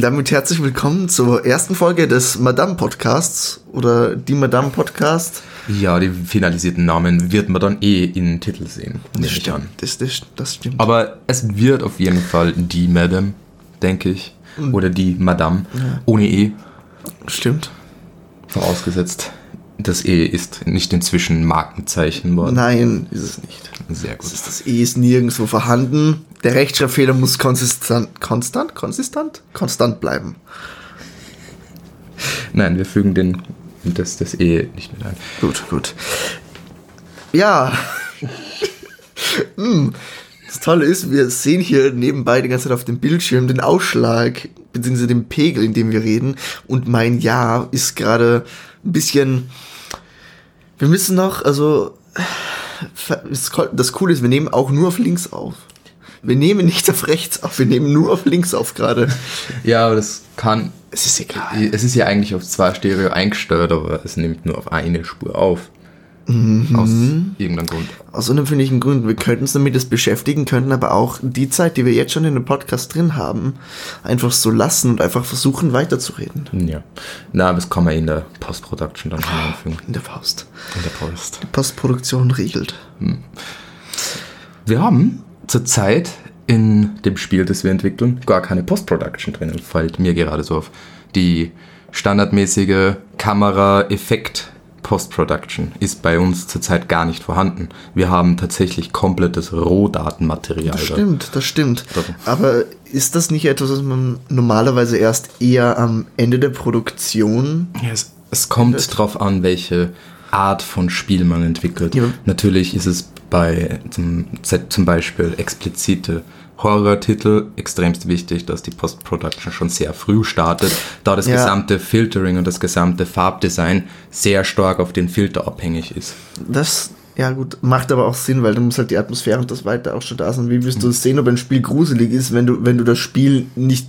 damit herzlich willkommen zur ersten Folge des Madame Podcasts oder die Madame Podcast. Ja, die finalisierten Namen wird man dann eh in den Titel sehen. Das stimmt, das, das, das stimmt. Aber es wird auf jeden Fall die Madame, denke ich. Oder die Madame, ohne E. Stimmt. Vorausgesetzt, das E ist nicht inzwischen Markenzeichen worden. Nein, ist es nicht. Sehr Das, gut. ist, das E ist nirgendwo vorhanden. Der Rechtschreibfehler muss konsistent, konstant, konsistent, konstant bleiben. Nein, wir fügen den, das, das E nicht mit ein. Gut, gut. Ja. Hm. Das Tolle ist, wir sehen hier nebenbei die ganze Zeit auf dem Bildschirm den Ausschlag, beziehungsweise den Pegel, in dem wir reden. Und mein Ja ist gerade ein bisschen. Wir müssen noch, also. Das Coole ist, wir nehmen auch nur auf links auf. Wir nehmen nicht auf rechts auf, wir nehmen nur auf links auf gerade. Ja, aber das kann. Es ist egal. Es ist ja eigentlich auf zwei Stereo eingestellt, aber es nimmt nur auf eine Spur auf. Aus irgendeinem Grund. Aus unerfindlichen Gründen. Wir könnten uns damit das beschäftigen, könnten aber auch die Zeit, die wir jetzt schon in dem Podcast drin haben, einfach so lassen und einfach versuchen weiterzureden. Ja. Na, aber das kann man in der Post-Production dann hineinfügen. In der Faust. In der Post. Postproduktion regelt. Wir haben zurzeit in dem Spiel, das wir entwickeln, gar keine Post-Production drinnen. Fällt mir gerade so auf. Die standardmäßige Kamera-Effekt Post-Production ist bei uns zurzeit gar nicht vorhanden. Wir haben tatsächlich komplettes Rohdatenmaterial. Das da. stimmt, das stimmt. Aber ist das nicht etwas, was man normalerweise erst eher am Ende der Produktion Ja, es, es kommt drauf an, welche Art von Spiel man entwickelt. Ja. Natürlich ist es bei zum, zum Beispiel explizite Horror-Titel extremst wichtig, dass die Post-Production schon sehr früh startet, da das Ja. gesamte Filtering und das gesamte Farbdesign sehr stark auf den Filter abhängig ist. Das, ja gut, macht aber auch Sinn, weil du musst halt die Atmosphäre und das weiter auch schon da sein. Wie wirst du sehen, ob ein Spiel gruselig ist, wenn du, wenn du das Spiel nicht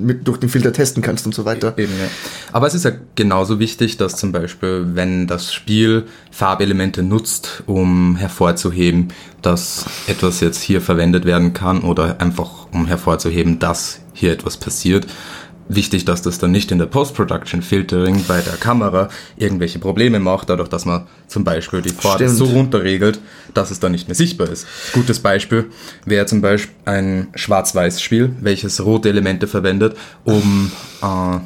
mit, durch den Filter testen kannst und so weiter. Eben, ja. Aber es ist ja genauso wichtig, dass zum Beispiel, wenn das Spiel Farbelemente nutzt, um hervorzuheben, dass etwas jetzt hier verwendet werden kann oder einfach um hervorzuheben, dass hier etwas passiert, wichtig, dass das dann nicht in der Post-Production Filtering bei der Kamera irgendwelche Probleme macht, dadurch, dass man zum Beispiel die Stimmt. so runterregelt, dass es dann nicht mehr sichtbar ist. Gutes Beispiel wäre zum Beispiel ein Schwarz-Weiß-Spiel, welches rote Elemente verwendet, um äh,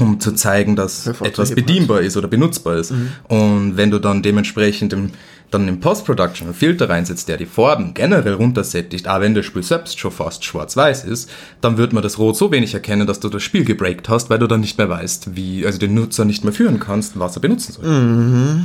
um zu zeigen, dass etwas bedienbar ist oder benutzbar ist. Und wenn du dann dementsprechend im, dann im Post-Production einen Filter reinsetzt, der die Farben generell runtersättigt, auch wenn das Spiel selbst schon fast schwarz-weiß ist, dann wird man das Rot so wenig erkennen, dass du das Spiel gebreakt hast, weil du dann nicht mehr weißt, wie, also den Nutzer nicht mehr führen kannst, was er benutzen soll.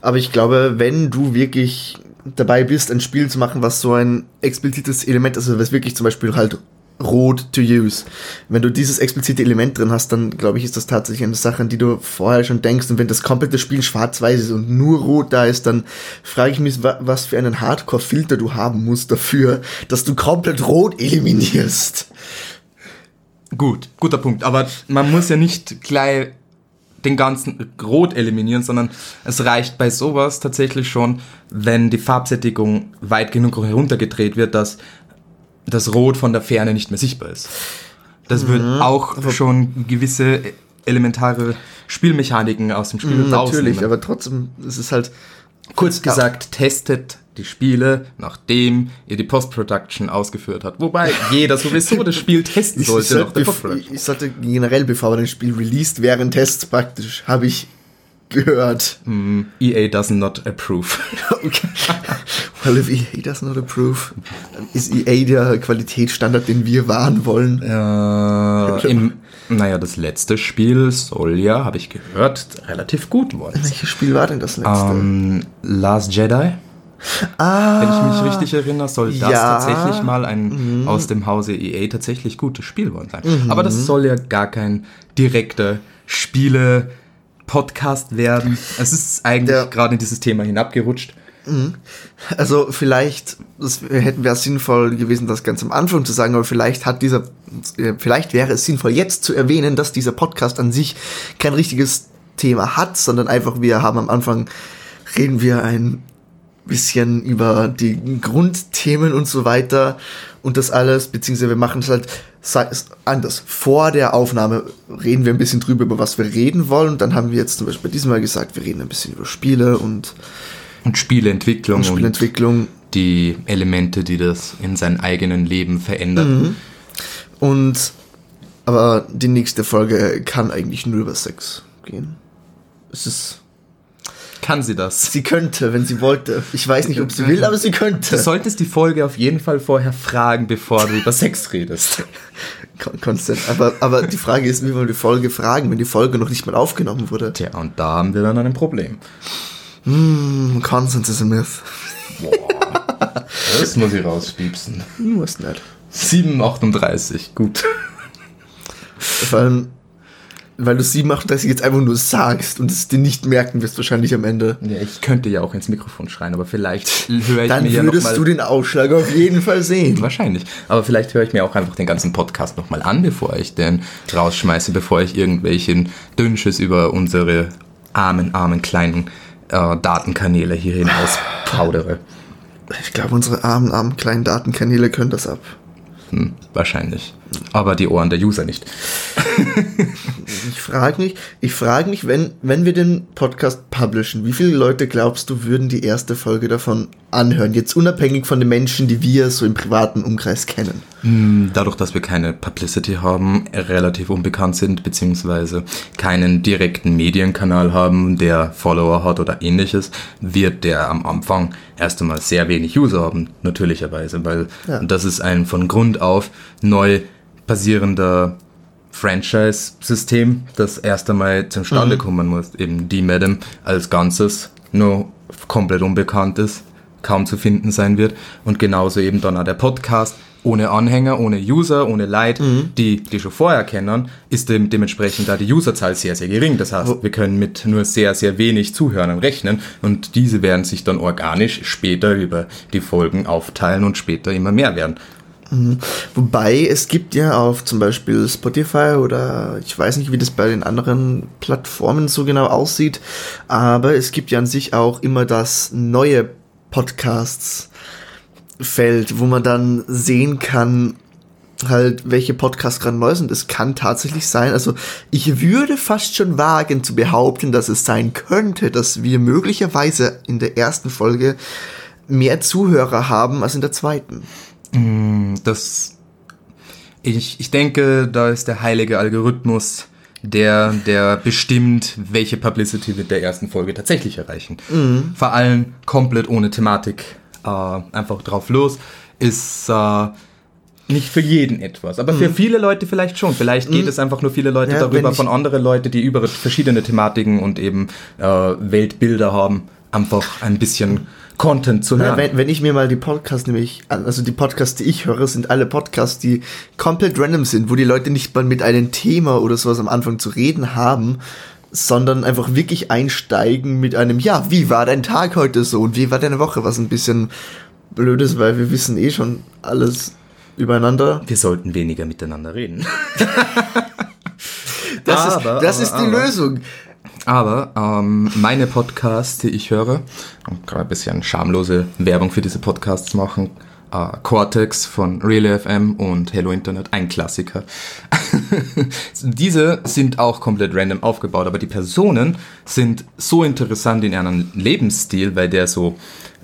Aber ich glaube, wenn du wirklich dabei bist, ein Spiel zu machen, was so ein explizites Element ist, also was wirklich zum Beispiel halt rot to use. Wenn du dieses explizite Element drin hast, dann glaube ich, ist das tatsächlich eine Sache, an die du vorher schon denkst. Und wenn das komplette Spiel schwarz-weiß ist und nur rot da ist, dann frage ich mich, wa- was für einen Hardcore-Filter du haben musst dafür, dass du komplett rot eliminierst. Gut, guter Punkt. Aber man muss ja nicht gleich den ganzen Rot eliminieren, sondern es reicht bei sowas tatsächlich schon, wenn die Farbsättigung weit genug heruntergedreht wird, dass das Rot von der Ferne nicht mehr sichtbar ist. Das wird auch schon gewisse elementare Spielmechaniken aus dem Spiel Natürlich, rausnehmen. aber trotzdem, es ist halt, Kurz gesagt, testet die Spiele, nachdem ihr die Post-Production ausgeführt habt. Wobei jeder sowieso das Spiel testen ich, sollte sollte, der bev- Post-Production. ich sollte generell, bevor man ein Spiel released, während Tests praktisch, habe ich gehört. EA does not approve. Okay. Well, if EA does not approve, dann ist EA der Qualitätsstandard, den wir wahren wollen. Äh, im, naja, das letzte Spiel soll ja, habe ich gehört, relativ gut worden. sein. Welches Spiel war denn das letzte? Ähm, Last Jedi, ah, wenn ich mich richtig erinnere, soll das ja. tatsächlich mal ein aus dem Hause EA tatsächlich gutes Spiel worden sein. Aber das soll ja gar kein direkter Spiele-Podcast werden. Es ist eigentlich Ja. gerade in dieses Thema hinabgerutscht. Also vielleicht das hätten wäre sinnvoll gewesen, das ganz am Anfang zu sagen, aber vielleicht hat dieser, äh, vielleicht wäre es sinnvoll jetzt zu erwähnen, dass dieser Podcast an sich kein richtiges Thema hat, sondern einfach wir haben am Anfang reden wir ein bisschen über die Grundthemen und so weiter und das alles, beziehungsweise wir machen es halt anders. Vor der Aufnahme reden wir ein bisschen drüber, über was wir reden wollen. Und dann haben wir jetzt zum Beispiel bei diesem Mal gesagt, wir reden ein bisschen über Spiele und, und Spieleentwicklung. Und Spieleentwicklung. Und die Elemente, die das in seinem eigenen Leben verändern. Mhm. Und aber die nächste Folge kann eigentlich nur über Sex gehen. Es ist kann sie das? Sie könnte, wenn sie wollte. Ich weiß nicht, ob sie will, aber sie könnte. Du solltest die Folge auf jeden Fall vorher fragen, bevor du über Sex redest. Konstant. Aber, aber die Frage ist, wie wollen wir die Folge fragen, wenn die Folge noch nicht mal aufgenommen wurde? Tja, und da haben wir dann ein Problem. Hm, Consent is a myth. Boah. Das muss ich rauspiepsen. Muss nicht. 7,38, gut. Vor allem, weil du 738 jetzt einfach nur sagst und es dir nicht merken wirst wahrscheinlich am Ende. Ja, ich könnte ja auch ins Mikrofon schreien, aber vielleicht höre ich Dann mir ja noch würdest du den Ausschlag auf jeden Fall sehen. Wahrscheinlich. Aber vielleicht höre ich mir auch einfach den ganzen Podcast nochmal an, bevor ich den rausschmeiße, bevor ich irgendwelchen Dünnsches über unsere armen, armen kleinen äh, Datenkanäle hier hinaus plaudere. Ich glaube, unsere armen, armen kleinen Datenkanäle können das ab. Hm, wahrscheinlich. Aber die Ohren der User nicht. ich frage mich, ich frage mich, wenn, wenn wir den Podcast publishen, wie viele Leute glaubst du, würden die erste Folge davon anhören? Jetzt unabhängig von den Menschen, die wir so im privaten Umkreis kennen. Hm, dadurch, dass wir keine Publicity haben, relativ unbekannt sind, beziehungsweise keinen direkten Medienkanal haben, der Follower hat oder ähnliches, wird der am Anfang erst einmal sehr wenig User haben, natürlicherweise, weil ja. das ist ein von Grund auf neu basierender Franchise-System, das erst einmal zustande mhm. kommen muss. Eben die Madam als Ganzes nur komplett unbekannt ist, kaum zu finden sein wird. Und genauso eben dann auch der Podcast. Ohne Anhänger, ohne User, ohne Leute, mhm. die die schon vorher kennen, ist dem, dementsprechend da die Userzahl sehr, sehr gering. Das heißt, wir können mit nur sehr, sehr wenig Zuhörern rechnen und diese werden sich dann organisch später über die Folgen aufteilen und später immer mehr werden. Mhm. Wobei es gibt ja auf zum Beispiel Spotify oder ich weiß nicht, wie das bei den anderen Plattformen so genau aussieht, aber es gibt ja an sich auch immer das neue Podcasts Feld, wo man dann sehen kann, halt, welche Podcasts gerade neu sind. Es kann tatsächlich sein, also ich würde fast schon wagen zu behaupten, dass es sein könnte, dass wir möglicherweise in der ersten Folge mehr Zuhörer haben als in der zweiten. Mm, das, ich, ich denke, da ist der heilige Algorithmus, der, der bestimmt, welche Publicity wird der ersten Folge tatsächlich erreichen. Mhm. Vor allem komplett ohne Thematik, äh, einfach drauf los, ist äh, nicht für jeden etwas, aber mhm. für viele Leute vielleicht schon. Vielleicht geht mhm. es einfach nur viele Leute ja, darüber von anderen Leuten, die über verschiedene Thematiken und eben äh, Weltbilder haben, einfach ein bisschen Content zu hören. Ja, wenn, wenn ich mir mal die Podcasts nämlich, also die Podcasts, die ich höre, sind alle Podcasts, die komplett random sind, wo die Leute nicht mal mit einem Thema oder sowas am Anfang zu reden haben, sondern einfach wirklich einsteigen mit einem, ja, wie war dein Tag heute so und wie war deine Woche, was ein bisschen blöd ist, weil wir wissen eh schon alles übereinander. Wir sollten weniger miteinander reden. das aber, ist, das aber, ist die aber. Lösung. Aber ähm, meine Podcasts, die ich höre, und gerade ein bisschen schamlose Werbung für diese Podcasts machen, äh, Cortex von Relay FM und Hello Internet, ein Klassiker. diese sind auch komplett random aufgebaut, aber die Personen sind so interessant in ihrem Lebensstil, weil der so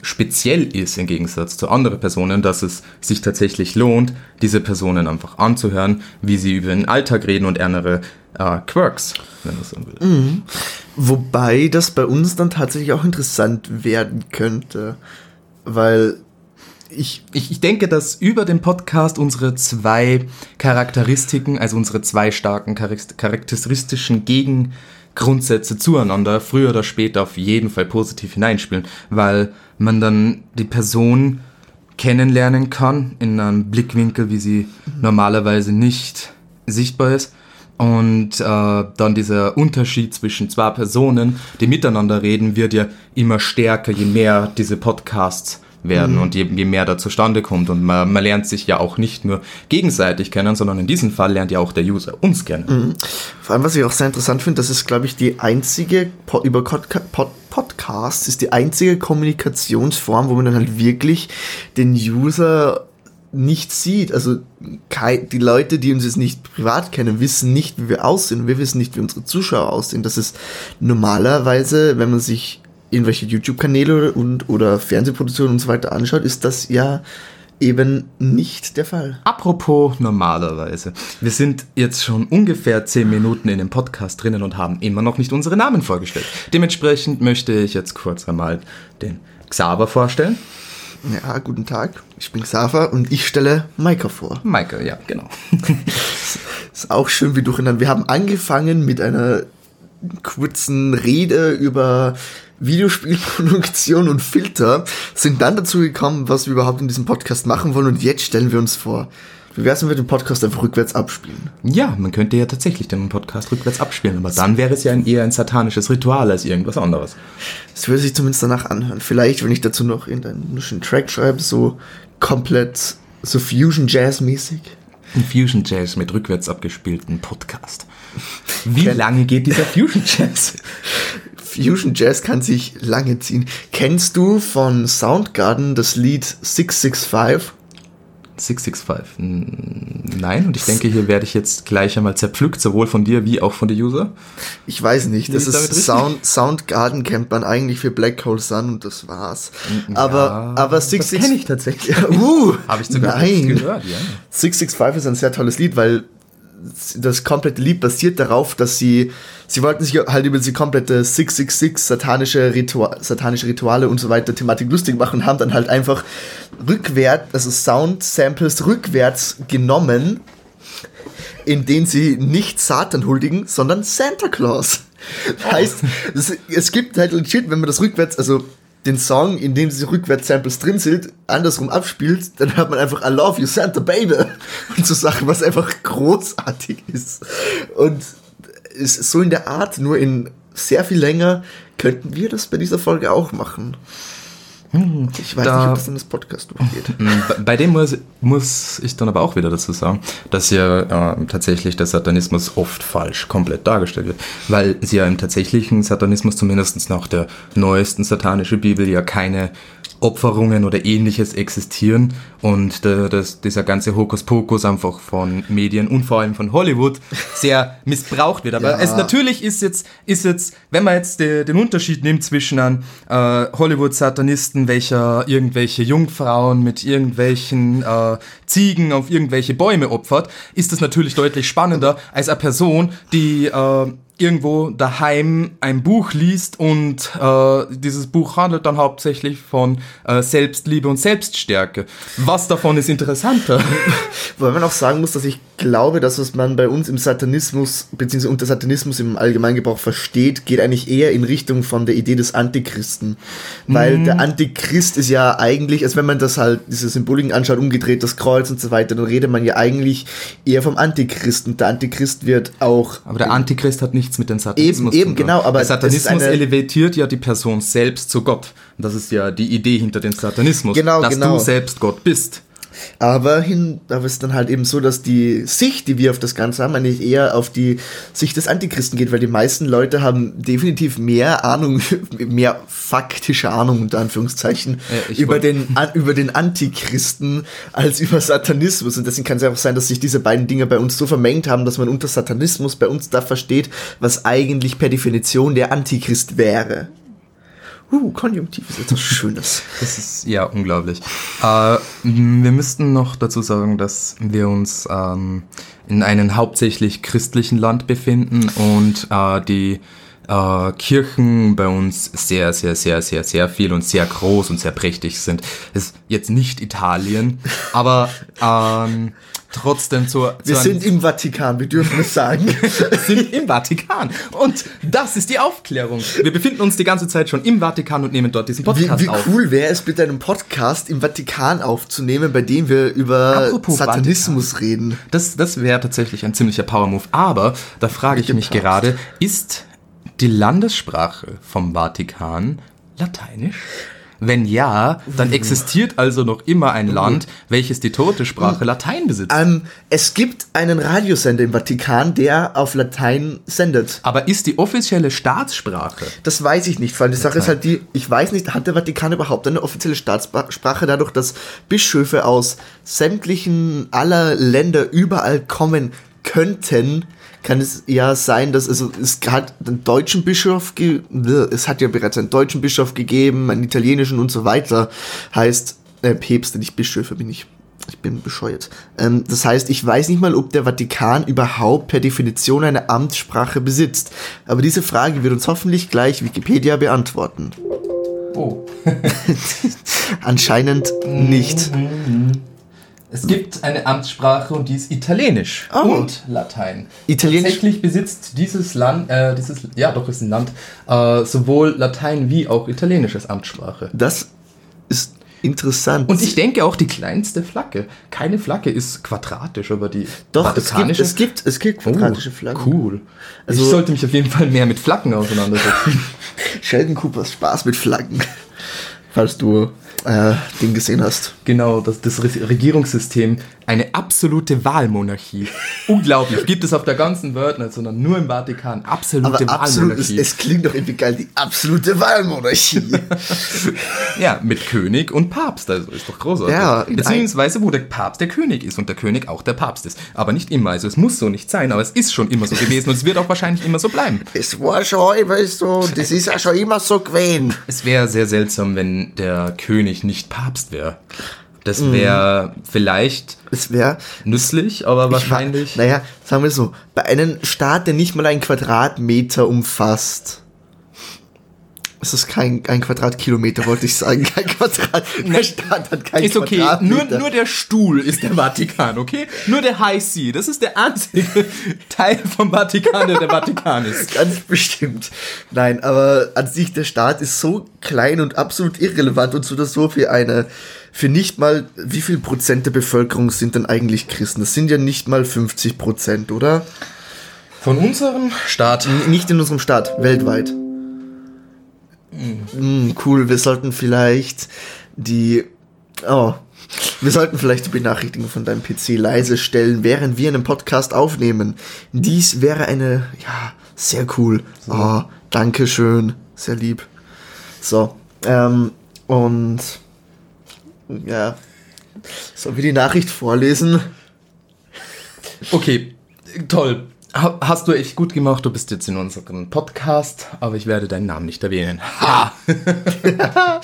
speziell ist im Gegensatz zu anderen Personen, dass es sich tatsächlich lohnt, diese Personen einfach anzuhören, wie sie über den Alltag reden und andere äh, Quirks, wenn man so will. Mhm. Wobei das bei uns dann tatsächlich auch interessant werden könnte, weil ich, ich, ich denke, dass über den Podcast unsere zwei Charakteristiken, also unsere zwei starken charakteristischen Gegengrundsätze zueinander früher oder später auf jeden Fall positiv hineinspielen, weil man dann die Person kennenlernen kann in einem Blickwinkel, wie sie normalerweise nicht sichtbar ist und äh, dann dieser Unterschied zwischen zwei Personen, die miteinander reden, wird ja immer stärker, je mehr diese Podcasts werden mhm. und je, je, mehr da zustande kommt. Und man, man, lernt sich ja auch nicht nur gegenseitig kennen, sondern in diesem Fall lernt ja auch der User uns kennen. Mhm. Vor allem, was ich auch sehr interessant finde, das ist, glaube ich, die einzige po über Pod Pod Podcast ist die einzige Kommunikationsform, wo man dann halt wirklich den User nicht sieht. Also die Leute, die uns jetzt nicht privat kennen, wissen nicht, wie wir aussehen. Wir wissen nicht, wie unsere Zuschauer aussehen. Das ist normalerweise, wenn man sich irgendwelche YouTube-Kanäle und oder Fernsehproduktionen und so weiter anschaut, ist das ja eben nicht der Fall. Apropos normalerweise. Wir sind jetzt schon ungefähr 10 Minuten in dem Podcast drinnen und haben immer noch nicht unsere Namen vorgestellt. Dementsprechend möchte ich jetzt kurz einmal den Xaver vorstellen. Ja, guten Tag. Ich bin Xaver und ich stelle Maika vor. Maika, ja, genau. ist auch schön wie durcheinander. Wir haben angefangen mit einer kurzen Rede über Videospielproduktion und Filter, sind dann dazu gekommen, was wir überhaupt in diesem Podcast machen wollen und jetzt stellen wir uns vor. Wie wär's, wenn wir den Podcast einfach rückwärts abspielen? Ja, man könnte ja tatsächlich den Podcast rückwärts abspielen, aber dann wäre es ja ein, eher ein satanisches Ritual als irgendwas anderes. Es würde sich zumindest danach anhören. Vielleicht, wenn ich dazu noch irgendeinen Track schreibe, so komplett so Fusion Jazz mäßig. Ein Fusion Jazz mit rückwärts abgespielten Podcast. Wie lange geht dieser Fusion Jazz? Fusion Jazz kann sich lange ziehen. Kennst du von Soundgarden das Lied 665? 665. Nein, und ich denke, hier werde ich jetzt gleich einmal zerpflückt, sowohl von dir wie auch von der User. Ich weiß nicht, das ist Sound, Soundgarden kennt man eigentlich für Black Hole Sun und das war's. Aber, ja, aber 665. Das kenne ich tatsächlich. uh, Habe ich sogar nein. gehört, ja. 665 ist ein sehr tolles Lied, weil das komplette Lied basiert darauf, dass sie, sie wollten sich halt über die komplette 666 satanische, Ritual, satanische Rituale und so weiter Thematik lustig machen und haben dann halt einfach rückwärts, also Sound-Samples rückwärts genommen, in denen sie nicht Satan huldigen, sondern Santa Claus. Oh. Heißt, es, es gibt halt legit, wenn man das rückwärts, also den Song, in dem sie Rückwärts-Samples drin sind, andersrum abspielt, dann hört man einfach I love you, Santa Baby. Und so Sachen, was einfach großartig ist. Und ist so in der Art, nur in sehr viel länger, könnten wir das bei dieser Folge auch machen. Hm, ich weiß da, nicht, ob das in das Podcast durchgeht. Hm, bei dem muss, muss ich dann aber auch wieder dazu sagen, dass ja äh, tatsächlich der Satanismus oft falsch komplett dargestellt wird, weil sie ja im tatsächlichen Satanismus zumindest nach der neuesten satanischen Bibel ja keine Opferungen oder ähnliches existieren und der, das, dieser ganze Hokuspokus einfach von Medien und vor allem von Hollywood sehr missbraucht wird. Aber ja. es natürlich ist jetzt, ist jetzt, wenn man jetzt de, den Unterschied nimmt zwischen einem äh, Hollywood-Satanisten, welcher irgendwelche Jungfrauen mit irgendwelchen äh, Ziegen auf irgendwelche Bäume opfert, ist das natürlich deutlich spannender als eine Person, die äh, irgendwo daheim ein Buch liest und äh, dieses Buch handelt dann hauptsächlich von äh, Selbstliebe und Selbststärke. Was davon ist interessanter? Weil man auch sagen muss, dass ich glaube, dass was man bei uns im Satanismus beziehungsweise unter Satanismus im Allgemeingebrauch versteht, geht eigentlich eher in Richtung von der Idee des Antichristen. Weil mhm. der Antichrist ist ja eigentlich, als wenn man das halt, diese Symboliken anschaut, umgedreht, das Kreuz und so weiter, dann redet man ja eigentlich eher vom Antichristen. Der Antichrist wird auch... Aber der Antichrist hat nicht nichts mit dem Satanismus eben, eben, genau, aber der Satanismus elevatiert ja die Person selbst zu Gott. Das ist ja die Idee hinter dem Satanismus, genau, dass genau. du selbst Gott bist. Aber hin, aber es ist dann halt eben so, dass die Sicht, die wir auf das Ganze haben, eigentlich eher auf die Sicht des Antichristen geht, weil die meisten Leute haben definitiv mehr Ahnung, mehr faktische Ahnung unter Anführungszeichen ja, über den an, über den Antichristen als über Satanismus und deswegen kann es ja auch sein, dass sich diese beiden Dinge bei uns so vermengt haben, dass man unter Satanismus bei uns da versteht, was eigentlich per Definition der Antichrist wäre. Uh, Konjunktiv ist etwas Schönes. Das ist ja unglaublich. Äh, wir müssten noch dazu sagen, dass wir uns ähm, in einem hauptsächlich christlichen Land befinden und äh, die äh, Kirchen bei uns sehr, sehr, sehr, sehr, sehr viel und sehr groß und sehr prächtig sind. Das ist jetzt nicht Italien, aber ähm, trotzdem zur. Wir sind im Vatikan, wir dürfen es sagen. wir sind im Vatikan. Und das ist die Aufklärung. Wir befinden uns die ganze Zeit schon im Vatikan und nehmen dort diesen Podcast wie, wie auf. Wie cool wäre es, mit einem Podcast im Vatikan aufzunehmen, bei dem wir über Apropos Satanismus Vatikan. reden. Das, das wäre tatsächlich ein ziemlicher Power-Move. Aber da frage ich mich gerade, ist die Landessprache vom Vatikan lateinisch? Wenn ja, dann existiert also noch immer ein Land, welches die tote Sprache Latein besitzt. Ähm, es gibt einen Radiosender im Vatikan, der auf Latein sendet. Aber ist die offizielle Staatssprache? Das weiß ich nicht, weil die Sache ist halt die, ich weiß nicht, hat der Vatikan überhaupt eine offizielle Staatsprache dadurch, dass Bischöfe aus sämtlichen aller Länder überall kommen könnten, kann es ja sein, dass also es hat einen deutschen Bischof, ge es hat ja bereits einen deutschen Bischof gegeben, einen italienischen und so weiter. Heißt, äh, Päpste, nicht Bischöfe bin ich. Ich bin bescheuert. Ähm, das heißt, ich weiß nicht mal, ob der Vatikan überhaupt per Definition eine Amtssprache besitzt. Aber diese Frage wird uns hoffentlich gleich Wikipedia beantworten. Oh. Anscheinend nicht. Es gibt eine Amtssprache und die ist Italienisch Oh. und Latein. Italienisch- Tatsächlich besitzt dieses Land, äh, dieses, ja doch ist ein Land, äh, sowohl Latein wie auch Italienisch als Amtssprache. Das ist interessant. Und ich denke auch die kleinste Flagge. Keine Flagge ist quadratisch, aber die Doch, es gibt, es gibt, es gibt Oh, quadratische Flaggen. Cool. Also- ich sollte mich auf jeden Fall mehr mit Flaggen auseinandersetzen. Sheldon Coopers Spaß mit Flaggen. Falls du äh, den gesehen hast. Genau, das, das Re- Regierungssystem, eine absolute Wahlmonarchie. Unglaublich. Gibt es auf der ganzen Welt nicht, sondern nur im Vatikan. Absolute Aber absolut, es, Wahlmonarchie. es klingt doch irgendwie geil, die absolute Wahlmonarchie. ja, mit König und Papst, also ist doch großartig. Ja, Beziehungsweise, wo der Papst der König ist und der König auch der Papst ist. Aber nicht immer, also es muss so nicht sein, aber es ist schon immer so gewesen und es wird auch wahrscheinlich immer so bleiben. es war schon immer so, das ist ja schon immer so gewesen. Es wäre sehr seltsam, wenn der König nicht Papst wäre. Das wäre vielleicht Es wäre nützlich, aber wahrscheinlich. Naja, sagen wir so, bei einem Staat, der nicht mal einen Quadratmeter umfasst, ist es kein ein Quadratkilometer, wollte ich sagen. Kein Quadrat. Der Staat hat kein Ist okay, nur, nur der Stuhl ist der Vatikan, okay? Nur der High See, das ist der einzige Teil vom Vatikan, der der Vatikan ist. Ganz bestimmt. Nein, aber an sich der Staat ist so klein und absolut irrelevant und so oder so für eine, für nicht mal, wie viel Prozent der Bevölkerung sind denn eigentlich Christen? Das sind ja nicht mal 50 Prozent, oder? Von unserem Staat. Nicht in unserem Staat, weltweit. Mm, cool, wir sollten vielleicht die, oh, wir sollten vielleicht die Benachrichtigung von deinem PC leise stellen, während wir einen Podcast aufnehmen. Dies wäre eine, ja, sehr cool. Oh, danke schön, sehr lieb. So, ähm, und, ja, sollen wir die Nachricht vorlesen? Okay, toll. Ha- Hast du echt gut gemacht, du bist jetzt in unserem Podcast, aber ich werde deinen Namen nicht erwähnen. Ha!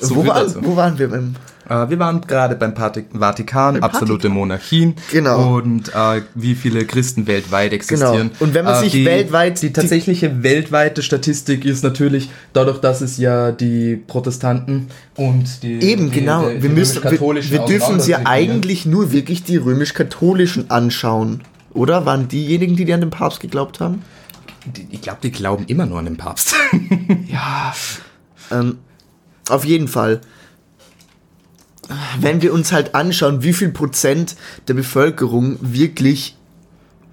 So wo, viel war, dazu. wo waren wir beim Äh, wir waren gerade beim Pati- Vatikan, absolute Monarchien. Genau. Und äh, wie viele Christen weltweit existieren. Genau. Und wenn man Äh, sich die, weltweit- Die tatsächliche weltweite Statistik ist natürlich dadurch, dass es ja die Protestanten und die. Eben, die, genau. die- die wir müssen, wir, wir dürfen uns ja eigentlich nur wirklich die römisch-katholischen anschauen. Oder waren diejenigen, die, die an den Papst geglaubt haben? Ich glaube, die glauben immer nur an den Papst. Ja. Ähm, auf jeden Fall. Wenn wir uns halt anschauen, wie viel Prozent der Bevölkerung wirklich,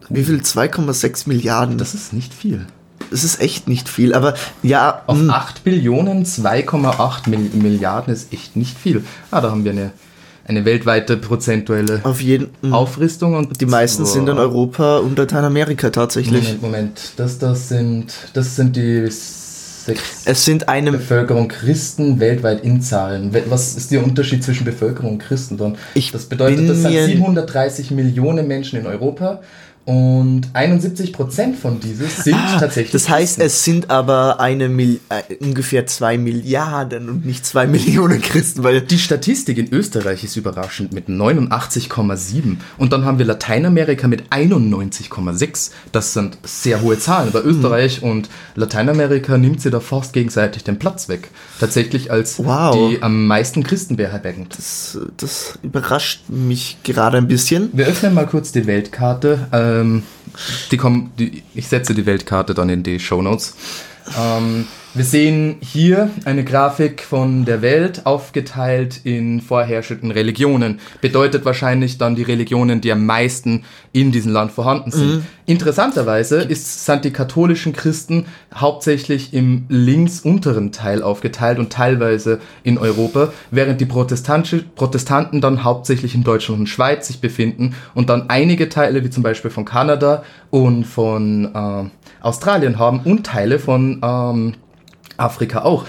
wie viel 2,6 Milliarden, das, ist nicht viel. das ist echt nicht viel, aber ja, Auf mh, 8 Billionen 2,8 Mil- Milliarden ist echt nicht viel. Ah, da haben wir eine, eine weltweite prozentuelle auf jeden mh. Aufristung und Die meisten sind in Europa und Lateinamerika tatsächlich. Moment, Moment. Das, das sind, das sind die sechs Es sind eine, Bevölkerung Christen weltweit in Zahlen. Was ist der Unterschied zwischen Bevölkerung und Christentum? Ich das bedeutet, das sind mir- 730 Millionen Menschen in Europa und 71 Prozent von dieses sind tatsächlich. Ah, Das heißt, Christen. es sind aber eine Mil äh, ungefähr zwei Milliarden und nicht zwei Millionen Christen, weil Die Statistik in Österreich ist überraschend mit 89,7 und dann haben wir Lateinamerika mit 91,6. Das sind sehr hohe Zahlen, aber Österreich und Lateinamerika nimmt sie da fast gegenseitig den Platz weg. Tatsächlich als Wow. die am meisten Christen beherbergen. das, das überrascht mich gerade ein bisschen. Wir öffnen mal kurz die Weltkarte. Ähm, die kommen, die, ich setze die Weltkarte dann in die Shownotes. Ähm, Wir sehen hier eine Grafik von der Welt aufgeteilt in vorherrschenden Religionen. Bedeutet wahrscheinlich dann die Religionen, die am meisten in diesem Land vorhanden sind. Mhm. Interessanterweise ist, sind die katholischen Christen hauptsächlich im links unteren Teil aufgeteilt und teilweise in Europa, während die Protestanten dann hauptsächlich in Deutschland und Schweiz sich befinden und dann einige Teile, wie zum Beispiel von Kanada und von äh, Australien haben und Teile von ähm, Afrika auch.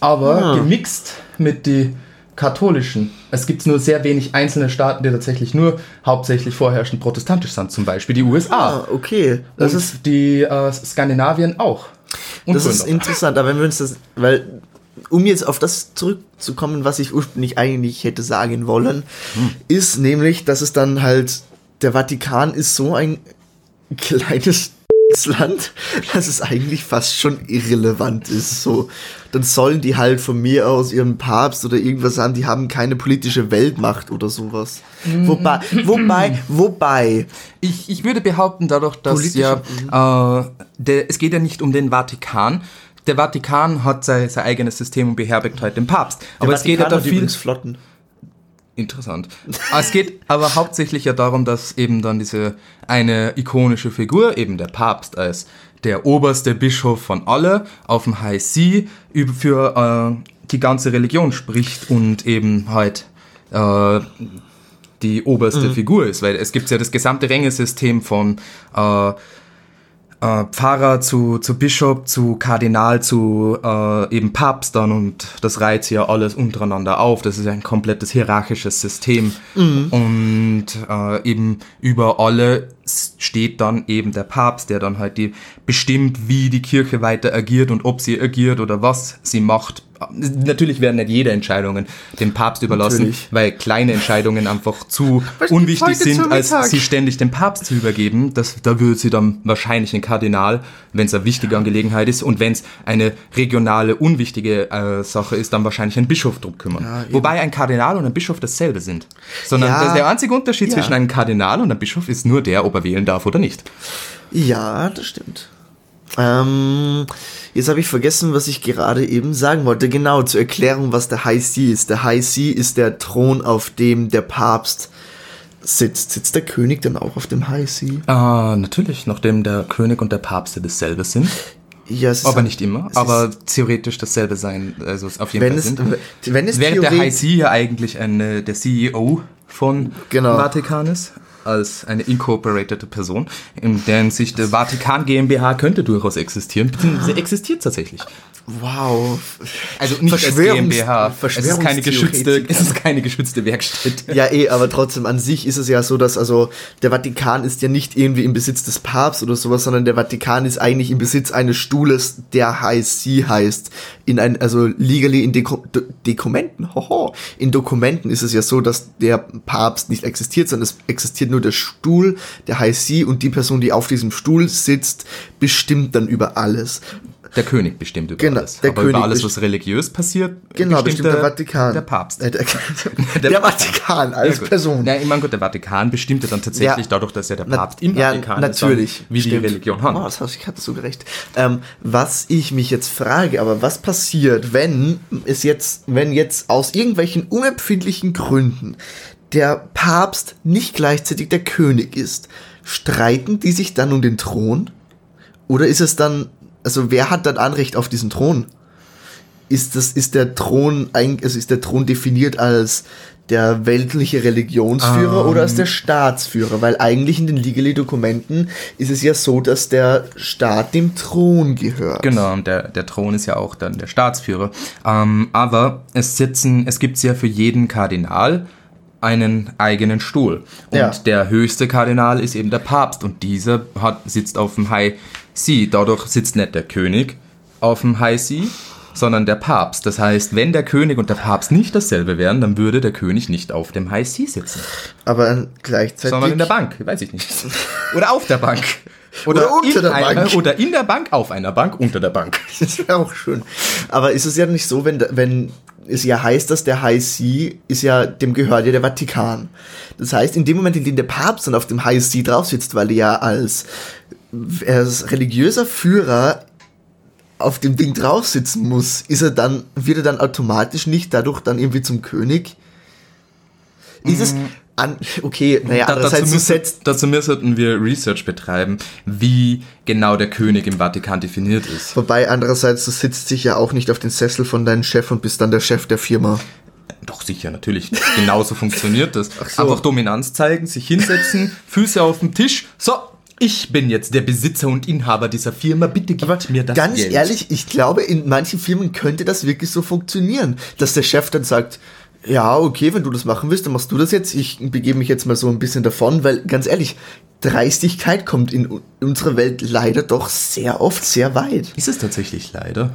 Aber ah. gemixt mit die katholischen. Es gibt nur sehr wenig einzelne Staaten, die tatsächlich nur hauptsächlich vorherrschend protestantisch sind, zum Beispiel die USA. Ah, okay. Das Und ist die äh, Skandinavien auch. Und das ist interessant, aber wenn wir uns das, weil um jetzt auf das zurückzukommen, was ich ursprünglich eigentlich hätte sagen wollen, hm. ist nämlich, dass es dann halt der Vatikan ist so ein kleines Land, dass es eigentlich fast schon irrelevant ist. So, dann sollen die halt von mir aus ihren Papst oder irgendwas haben, die haben keine politische Weltmacht oder sowas. Mhm. Wobei, wobei, wobei. Ich, ich würde behaupten, dadurch, dass ja, mhm. äh, der, es geht ja nicht um den Vatikan. Der Vatikan hat sein, sein eigenes System und beherbergt halt den Papst. Aber der es Vatikan geht ja da viel. Flotten. Interessant. es geht aber hauptsächlich ja darum, dass eben dann diese eine ikonische Figur, eben der Papst als der oberste Bischof von alle auf dem High See für äh, die ganze Religion spricht und eben halt äh, die oberste mhm. Figur ist, weil es gibt ja das gesamte Rängesystem von äh, äh, Pfarrer zu, zu Bischof, zu Kardinal, zu äh, eben Papst dann und das reiht ja alles untereinander auf. Das ist ein komplettes hierarchisches System. Mhm. Und äh, eben über alle steht dann eben der Papst, der dann halt die bestimmt, wie die Kirche weiter agiert und ob sie agiert oder was sie macht. Natürlich werden nicht jede Entscheidungen dem Papst überlassen, Natürlich. weil kleine Entscheidungen einfach zu unwichtig sind, als sie ständig dem Papst zu übergeben. Das, da würde sie dann wahrscheinlich ein Kardinal, wenn es eine wichtige Angelegenheit ist und wenn es eine regionale, unwichtige äh, Sache ist, dann wahrscheinlich ein Bischof drum kümmern. Ja, Wobei ein Kardinal und ein Bischof dasselbe sind. Sondern ja, der einzige Unterschied ja. zwischen einem Kardinal und einem Bischof ist nur der, ob er wählen darf oder nicht. Ja, das stimmt. Ähm, jetzt habe ich vergessen, was ich gerade eben sagen wollte. Genau, zur Erklärung, was der High See ist. Der High See ist der Thron, auf dem der Papst sitzt. Sitzt der König dann auch auf dem High See? Ah, natürlich, nachdem der König und der Papst dasselbe sind. Ja, aber nicht immer, aber theoretisch dasselbe sein, also auf jeden wenn Fall es, sind. Wenn es Während der High See ja eigentlich eine, der CEO von genau. Vatikan ist als eine incorporated Person, in der Hinsicht der Vatikan GmbH könnte durchaus existieren, beziehungsweise existiert tatsächlich. Wow. Also nicht als GmbH. Es ist keine geschützte, es ist keine geschützte Werkstatt. Ja, eh, aber trotzdem an sich ist es ja so, dass also der Vatikan ist ja nicht irgendwie im Besitz des Papstes oder sowas, sondern der Vatikan ist eigentlich im Besitz eines Stuhles, der High See heißt. In ein, also legally in Deko Dokumenten, hoho. In Dokumenten ist es ja so, dass der Papst nicht existiert, sondern es existiert nur der Stuhl, der High See und die Person, die auf diesem Stuhl sitzt, bestimmt dann über alles. Der König bestimmt über genau, alles. Der Aber König über alles, was religiös passiert, genau, bestimmt der, der Vatikan. Der Papst. Äh, der, der, der, Vatikan als ja, Person. Ja, ich meine, gut, der Vatikan bestimmt ja dann tatsächlich ja, dadurch, dass er der Papst im Vatikan ja, natürlich, ist, wie stimmt. die Religion hat. Oh, das hast, ich hatte so gerecht. Ähm, was ich mich jetzt frage, aber was passiert, wenn es jetzt, wenn jetzt aus irgendwelchen unempfindlichen Gründen der Papst nicht gleichzeitig der König ist? Streiten die sich dann um den Thron? Oder ist es dann also wer hat dann Anrecht auf diesen Thron? Ist das, ist der Thron, also ist der Thron definiert als der weltliche Religionsführer um. Ähm. oder als der Staatsführer? Weil eigentlich in den Legally-Dokumenten ist es ja so, dass der Staat dem Thron gehört. Genau, und der, der Thron ist ja auch dann der Staatsführer. Ähm, aber es sitzen, es gibt ja für jeden Kardinal einen eigenen Stuhl. Und ja. der höchste Kardinal ist eben der Papst und dieser hat, sitzt auf dem High See. Dadurch sitzt nicht der König auf dem High See, sondern der Papst. Das heißt, wenn der König und der Papst nicht dasselbe wären, dann würde der König nicht auf dem High See sitzen. Aber gleichzeitig. Sondern in der Bank, weiß ich nicht. Oder auf der Bank. Oder, oder unter der einer, Bank. Oder in der Bank, auf einer Bank, unter der Bank. Das wäre auch schön. Aber ist es ja nicht so, wenn, wenn es ja heißt, dass der High See ist ja, dem gehört ja der Vatikan. Das heißt, in dem Moment, in dem der Papst dann auf dem High See drauf sitzt, weil er ja als, als religiöser Führer auf dem Ding drauf sitzen muss, ist er dann, wird er dann automatisch nicht dadurch dann irgendwie zum König? Ist es, an, okay, naja, Da, dazu, andererseits du müssen, dazu müssten wir Research betreiben, wie genau der König im Vatikan definiert ist. wobei andererseits, du sitzt sich ja auch nicht auf den Sessel von deinem Chef und bist dann der Chef der Firma. Doch sicher, natürlich. Genauso funktioniert das. so. Einfach Dominanz zeigen, sich hinsetzen, Füße auf den Tisch. So, ich bin jetzt der Besitzer und Inhaber dieser Firma. Bitte gib mir das Ganz Geld. ehrlich, ich glaube, in manchen Firmen könnte das wirklich so funktionieren, dass der Chef dann sagt, ja, okay, wenn du das machen willst, dann machst du das jetzt. Ich begebe mich jetzt mal so ein bisschen davon, weil ganz ehrlich, Dreistigkeit kommt in unserer Welt leider doch sehr oft sehr weit. Ist es tatsächlich leider?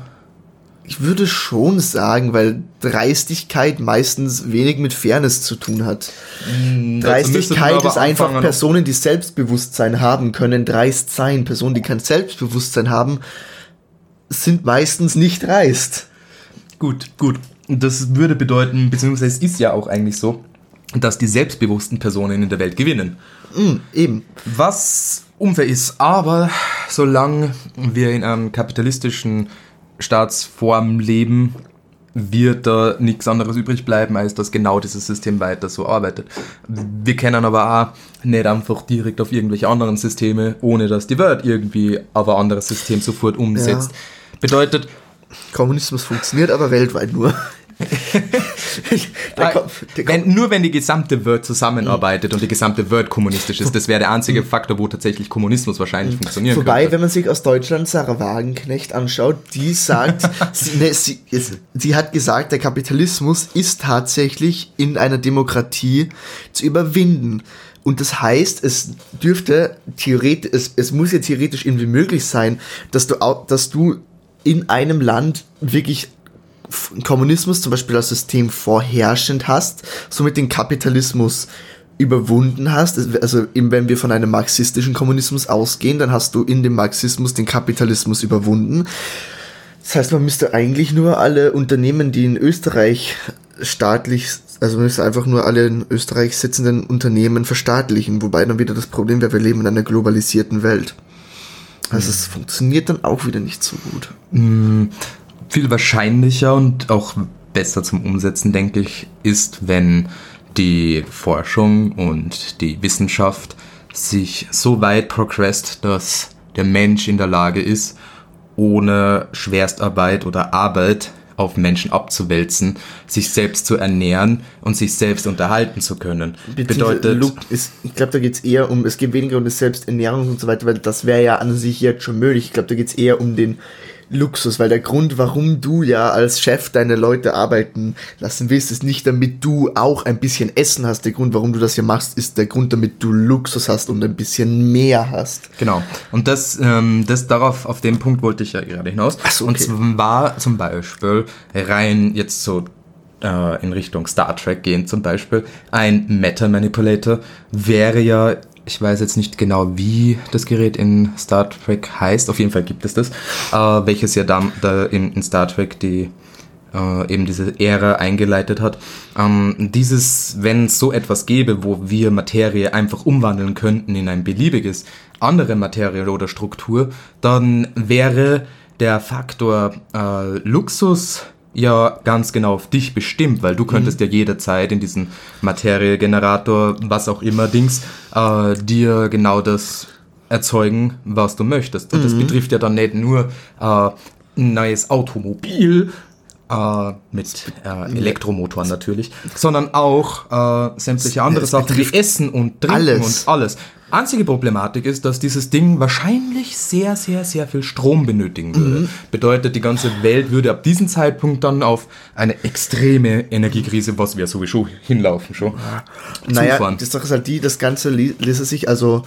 Ich würde schon sagen, weil Dreistigkeit meistens wenig mit Fairness zu tun hat. müsste Dreistigkeit ist einfach Personen, die Selbstbewusstsein haben, können dreist sein. Personen, die kein Selbstbewusstsein haben, sind meistens nicht dreist. Gut, gut. Das würde bedeuten, beziehungsweise es ist ja auch eigentlich so, dass die selbstbewussten Personen in der Welt gewinnen. Eben. Was unfair ist, aber solange wir in einem kapitalistischen Staatsform leben, wird da nichts anderes übrig bleiben, als dass genau dieses System weiter so arbeitet. Wir kennen aber auch nicht einfach direkt auf irgendwelche anderen Systeme, ohne dass die Welt irgendwie auf ein anderes System sofort umsetzt. Bedeutet, Kommunismus funktioniert aber weltweit nur. der Äh, Ko- der Ko- wenn, nur wenn die gesamte Welt zusammenarbeitet und die gesamte Welt kommunistisch ist, das wäre der einzige Faktor, wo tatsächlich Kommunismus wahrscheinlich funktionieren Wobei, könnte. wenn man sich aus Deutschland Sarah Wagenknecht anschaut, die sagt, sie, ne, sie, sie hat gesagt, der Kapitalismus ist tatsächlich in einer Demokratie zu überwinden. Und das heißt, es dürfte theoretisch, es, es muss ja theoretisch irgendwie möglich sein, dass du, dass du in einem Land wirklich Kommunismus zum Beispiel als System vorherrschend hast, somit den Kapitalismus überwunden hast. Also wenn wir von einem marxistischen Kommunismus ausgehen, dann hast du in dem Marxismus den Kapitalismus überwunden. Das heißt, man müsste eigentlich nur alle Unternehmen, die in Österreich staatlich, also man müsste einfach nur alle in Österreich sitzenden Unternehmen verstaatlichen, wobei dann wieder das Problem wäre, wir leben in einer globalisierten Welt. Also es funktioniert dann auch wieder nicht so gut. viel wahrscheinlicher und auch besser zum Umsetzen, denke ich, ist, wenn die Forschung und die Wissenschaft sich so weit progressed, dass der Mensch in der Lage ist, ohne Schwerstarbeit oder Arbeit auf Menschen abzuwälzen, sich selbst zu ernähren und sich selbst unterhalten zu können. Bedeutet, ist, ich glaube, da geht's eher um, es geht weniger um die Selbsternährung und so weiter, weil das wäre ja an sich jetzt schon möglich. Ich glaube, da geht's eher um den Luxus, weil der Grund, warum du ja als Chef deine Leute arbeiten lassen willst, ist nicht, damit du auch ein bisschen Essen hast. Der Grund, warum du das hier machst, ist der Grund, damit du Luxus hast und ein bisschen mehr hast. Genau. Und das, ähm, das darauf, auf den Punkt wollte ich ja gerade hinaus. Ach so, Und okay. zwar zum Beispiel rein jetzt so äh, in Richtung Star Trek gehen zum Beispiel. Ein Meta Manipulator wäre ja, ich weiß jetzt nicht genau, wie das Gerät in Star Trek heißt. Auf jeden Fall gibt es das, äh, welches ja da, da in, in Star Trek die äh, eben diese Ära eingeleitet hat. Ähm, dieses, wenn es so etwas gäbe, wo wir Materie einfach umwandeln könnten in ein beliebiges andere Materie oder Struktur, dann wäre der Faktor äh, Luxus ja ganz genau auf dich bestimmt, weil du könntest ja jederzeit in diesen Materiegenerator, was auch immer Dings, äh, dir genau das erzeugen, was du möchtest. Und das betrifft ja dann nicht nur äh, ein neues Automobil äh, mit äh, Elektromotoren natürlich, sondern auch äh, sämtliche andere Sachen wie Essen und Trinken alles. und alles. Einzige Problematik ist, dass dieses Ding wahrscheinlich sehr, sehr, sehr viel Strom benötigen würde. Mhm. Bedeutet, die ganze Welt würde ab diesem Zeitpunkt dann auf eine extreme Energiekrise, was wir sowieso hinlaufen schon, Naja, zufahren. die Sache ist halt die, das Ganze li- ließe sich, also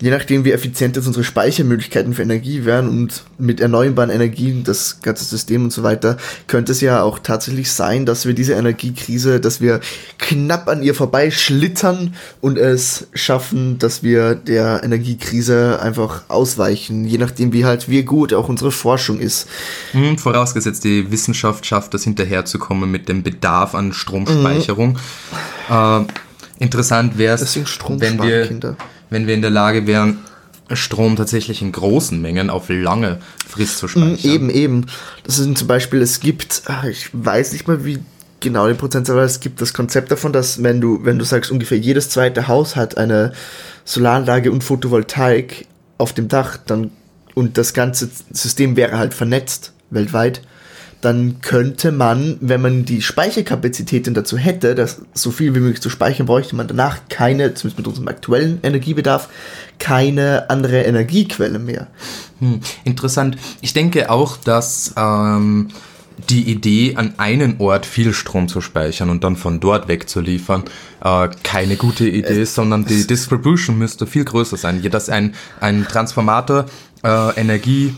je nachdem, wie effizient jetzt unsere Speichermöglichkeiten für Energie wären und mit erneuerbaren Energien das ganze System und so weiter, könnte es ja auch tatsächlich sein, dass wir diese Energiekrise, dass wir knapp an ihr vorbeischlittern und es schaffen, dass wir der Energiekrise einfach ausweichen, je nachdem, wie halt, wie gut auch unsere Forschung ist. Hm, vorausgesetzt, die Wissenschaft schafft es hinterherzukommen mit dem Bedarf an Stromspeicherung. Äh, interessant wäre es, wenn wir, Kinder. wenn wir in der Lage wären, Strom tatsächlich in großen Mengen auf lange Frist zu speichern. Eben, eben. Das sind zum Beispiel, es gibt, ah, ich weiß nicht mal, wie genau die Prozentzahl, aber es gibt das Konzept davon, dass wenn du, wenn du sagst, ungefähr jedes zweite Haus hat eine Solaranlage und Photovoltaik auf dem Dach, dann und das ganze System wäre halt vernetzt weltweit, dann könnte man, wenn man die Speicherkapazitäten dazu hätte, das so viel wie möglich zu speichern, bräuchte man danach keine, zumindest mit unserem aktuellen Energiebedarf, keine andere Energiequelle mehr. Hm, interessant. Ich denke auch, dass ähm, die Idee, an einen Ort viel Strom zu speichern und dann von dort wegzuliefern, äh, keine gute Idee ist, sondern die Distribution müsste viel größer sein. Dass ein, ein Transformator äh, Energie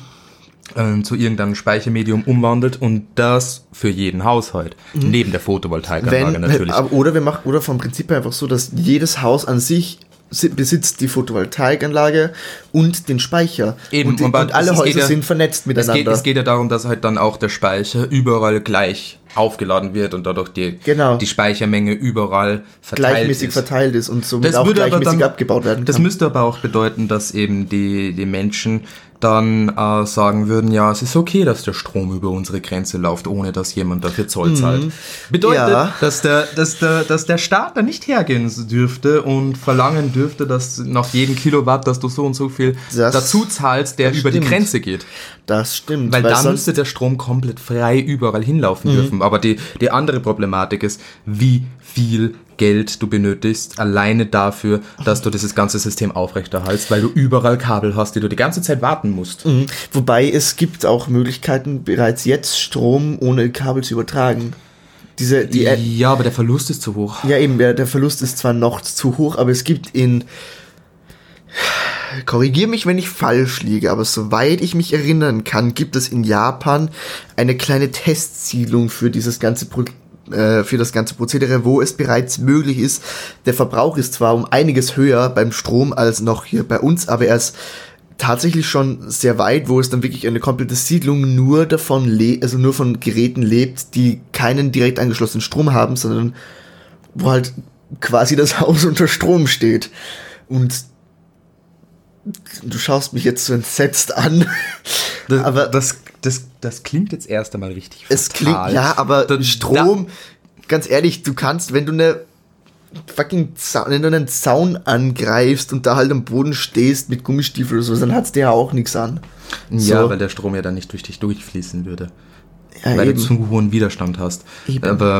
äh, zu irgendeinem Speichermedium umwandelt und das für jeden Haushalt. Mhm. Neben der Photovoltaikanlage Wenn, natürlich. Oder wir machen, oder vom Prinzip her einfach so, dass jedes Haus an sich besitzt die Photovoltaikanlage und den Speicher. Eben, und, die, und alle Häuser ja, sind vernetzt miteinander. Es geht, es geht ja darum, dass halt dann auch der Speicher überall gleich aufgeladen wird und dadurch die, genau. die Speichermenge überall verteilt gleichmäßig ist. verteilt ist und somit das auch gleichmäßig dann, abgebaut werden kann. Das müsste aber auch bedeuten, dass eben die, die Menschen dann äh, sagen würden, ja, es ist okay, dass der Strom über unsere Grenze läuft, ohne dass jemand dafür Zoll mhm. zahlt. Bedeutet, ja. dass, der, dass, der, dass der Staat da nicht hergehen dürfte und verlangen dürfte, dass nach jedem Kilowatt, dass du so und so viel das, dazu zahlst, der über stimmt. die Grenze geht. Das stimmt. Weil, weil dann müsste der Strom komplett frei überall hinlaufen mhm. dürfen. Aber die, die andere Problematik ist, wie viel Geld du benötigst, alleine dafür, dass du dieses ganze System aufrechterhaltst, weil du überall Kabel hast, die du die ganze Zeit warten musst. Mhm. Wobei es gibt auch Möglichkeiten, bereits jetzt Strom ohne Kabel zu übertragen. Diese, die ja, aber der Verlust ist zu hoch. Ja, eben, der, der Verlust ist zwar noch zu hoch, aber es gibt in korrigiere mich, wenn ich falsch liege, aber soweit ich mich erinnern kann, gibt es in Japan eine kleine Testsiedlung für dieses ganze Pro äh, für das ganze Prozedere, wo es bereits möglich ist. Der Verbrauch ist zwar um einiges höher beim Strom als noch hier bei uns, aber er ist tatsächlich schon sehr weit, wo es dann wirklich eine komplette Siedlung nur davon lebt, also nur von Geräten lebt, die keinen direkt angeschlossenen Strom haben, sondern wo halt quasi das Haus unter Strom steht. Und du schaust mich jetzt so entsetzt an. Das, aber das, das, das klingt jetzt erst einmal richtig Es fatal. klingt, ja, aber da, Strom, da, ganz ehrlich, du kannst, wenn du eine fucking Zaun, wenn du einen Zaun angreifst und da halt am Boden stehst mit Gummistiefeln oder so, dann hat's dir ja auch nichts an. Ja, so. weil der Strom ja dann nicht durch dich durchfließen würde ja, weil eben. du zu hohen Widerstand hast. Eben. Aber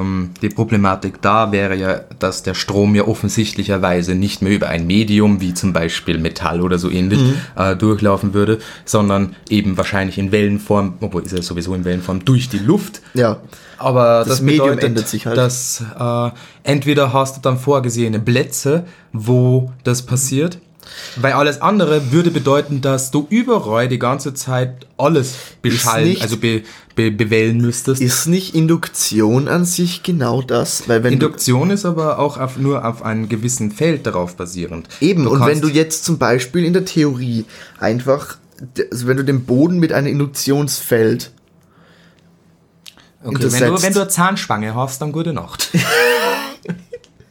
ähm, die Problematik da wäre ja, dass der Strom ja offensichtlicherweise nicht mehr über ein Medium wie zum Beispiel Metall oder so ähnlich mhm. äh, durchlaufen würde, sondern eben wahrscheinlich in Wellenform, obwohl ist er sowieso in Wellenform, durch die Luft. Ja. Aber das, das Medium bedeutet, ändert sich halt. Dass äh, entweder hast du dann vorgesehene Plätze, wo das passiert, weil alles andere würde bedeuten, dass du überall die ganze Zeit alles beschallen, also be, be, bewellen müsstest. Ist nicht Induktion an sich genau das? Weil wenn Induktion ist aber auch auf, nur auf einem gewissen Feld darauf basierend. Eben, du und wenn du jetzt zum Beispiel in der Theorie einfach, also wenn du den Boden mit einem Induktionsfeld Okay, wenn du, wenn du eine Zahnspange hast, dann gute Nacht.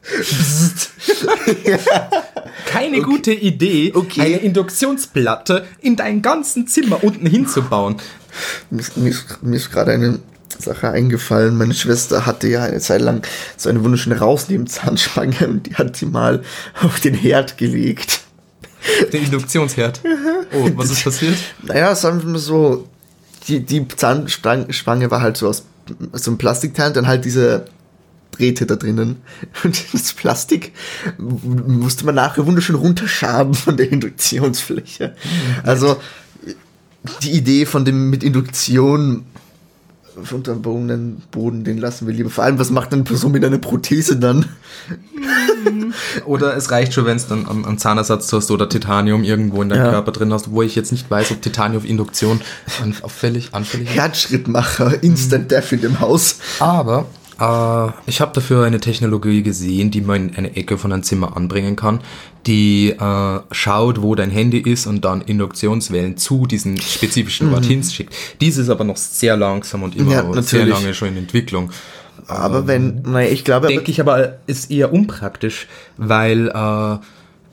Keine okay. gute Idee, okay. eine Induktionsplatte in dein ganzen Zimmer unten hinzubauen. Mir, mir, mir ist gerade eine Sache eingefallen. Meine Schwester hatte ja eine Zeit lang so eine wunderschöne Rausnehmen-Zahnspange und die hat sie mal auf den Herd gelegt. Den Induktionsherd. Oh, was ist passiert? Naja, sagen wir mal so, die, die Zahnspange war halt so aus so einem Plastikteil, dann halt diese Drähte da drinnen. Und das Plastik musste man nachher wunderschön runterschaben von der Induktionsfläche. Also die Idee von dem mit Induktion unterbogenen Boden, den lassen wir lieber. Vor allem, was macht eine Person mit einer Prothese dann? Oder es reicht schon, wenn es dann einen Zahnersatz hast oder Titanium irgendwo in deinem ja. Körper drin hast, wo ich jetzt nicht weiß, ob Titanium auf Induktion auffällig, anfällig ist. Herzschrittmacher, Instant Death in dem Haus. Aber Uh, ich habe dafür eine Technologie gesehen, die man in eine Ecke von einem Zimmer anbringen kann, die uh, schaut, wo dein Handy ist und dann Induktionswellen zu diesem spezifischen Ort mhm. hinschickt. Dies ist aber noch sehr langsam und immer ja, sehr lange schon in Entwicklung. Aber wenn, naja, ich glaube... Denke ich aber, ist eher unpraktisch, weil uh,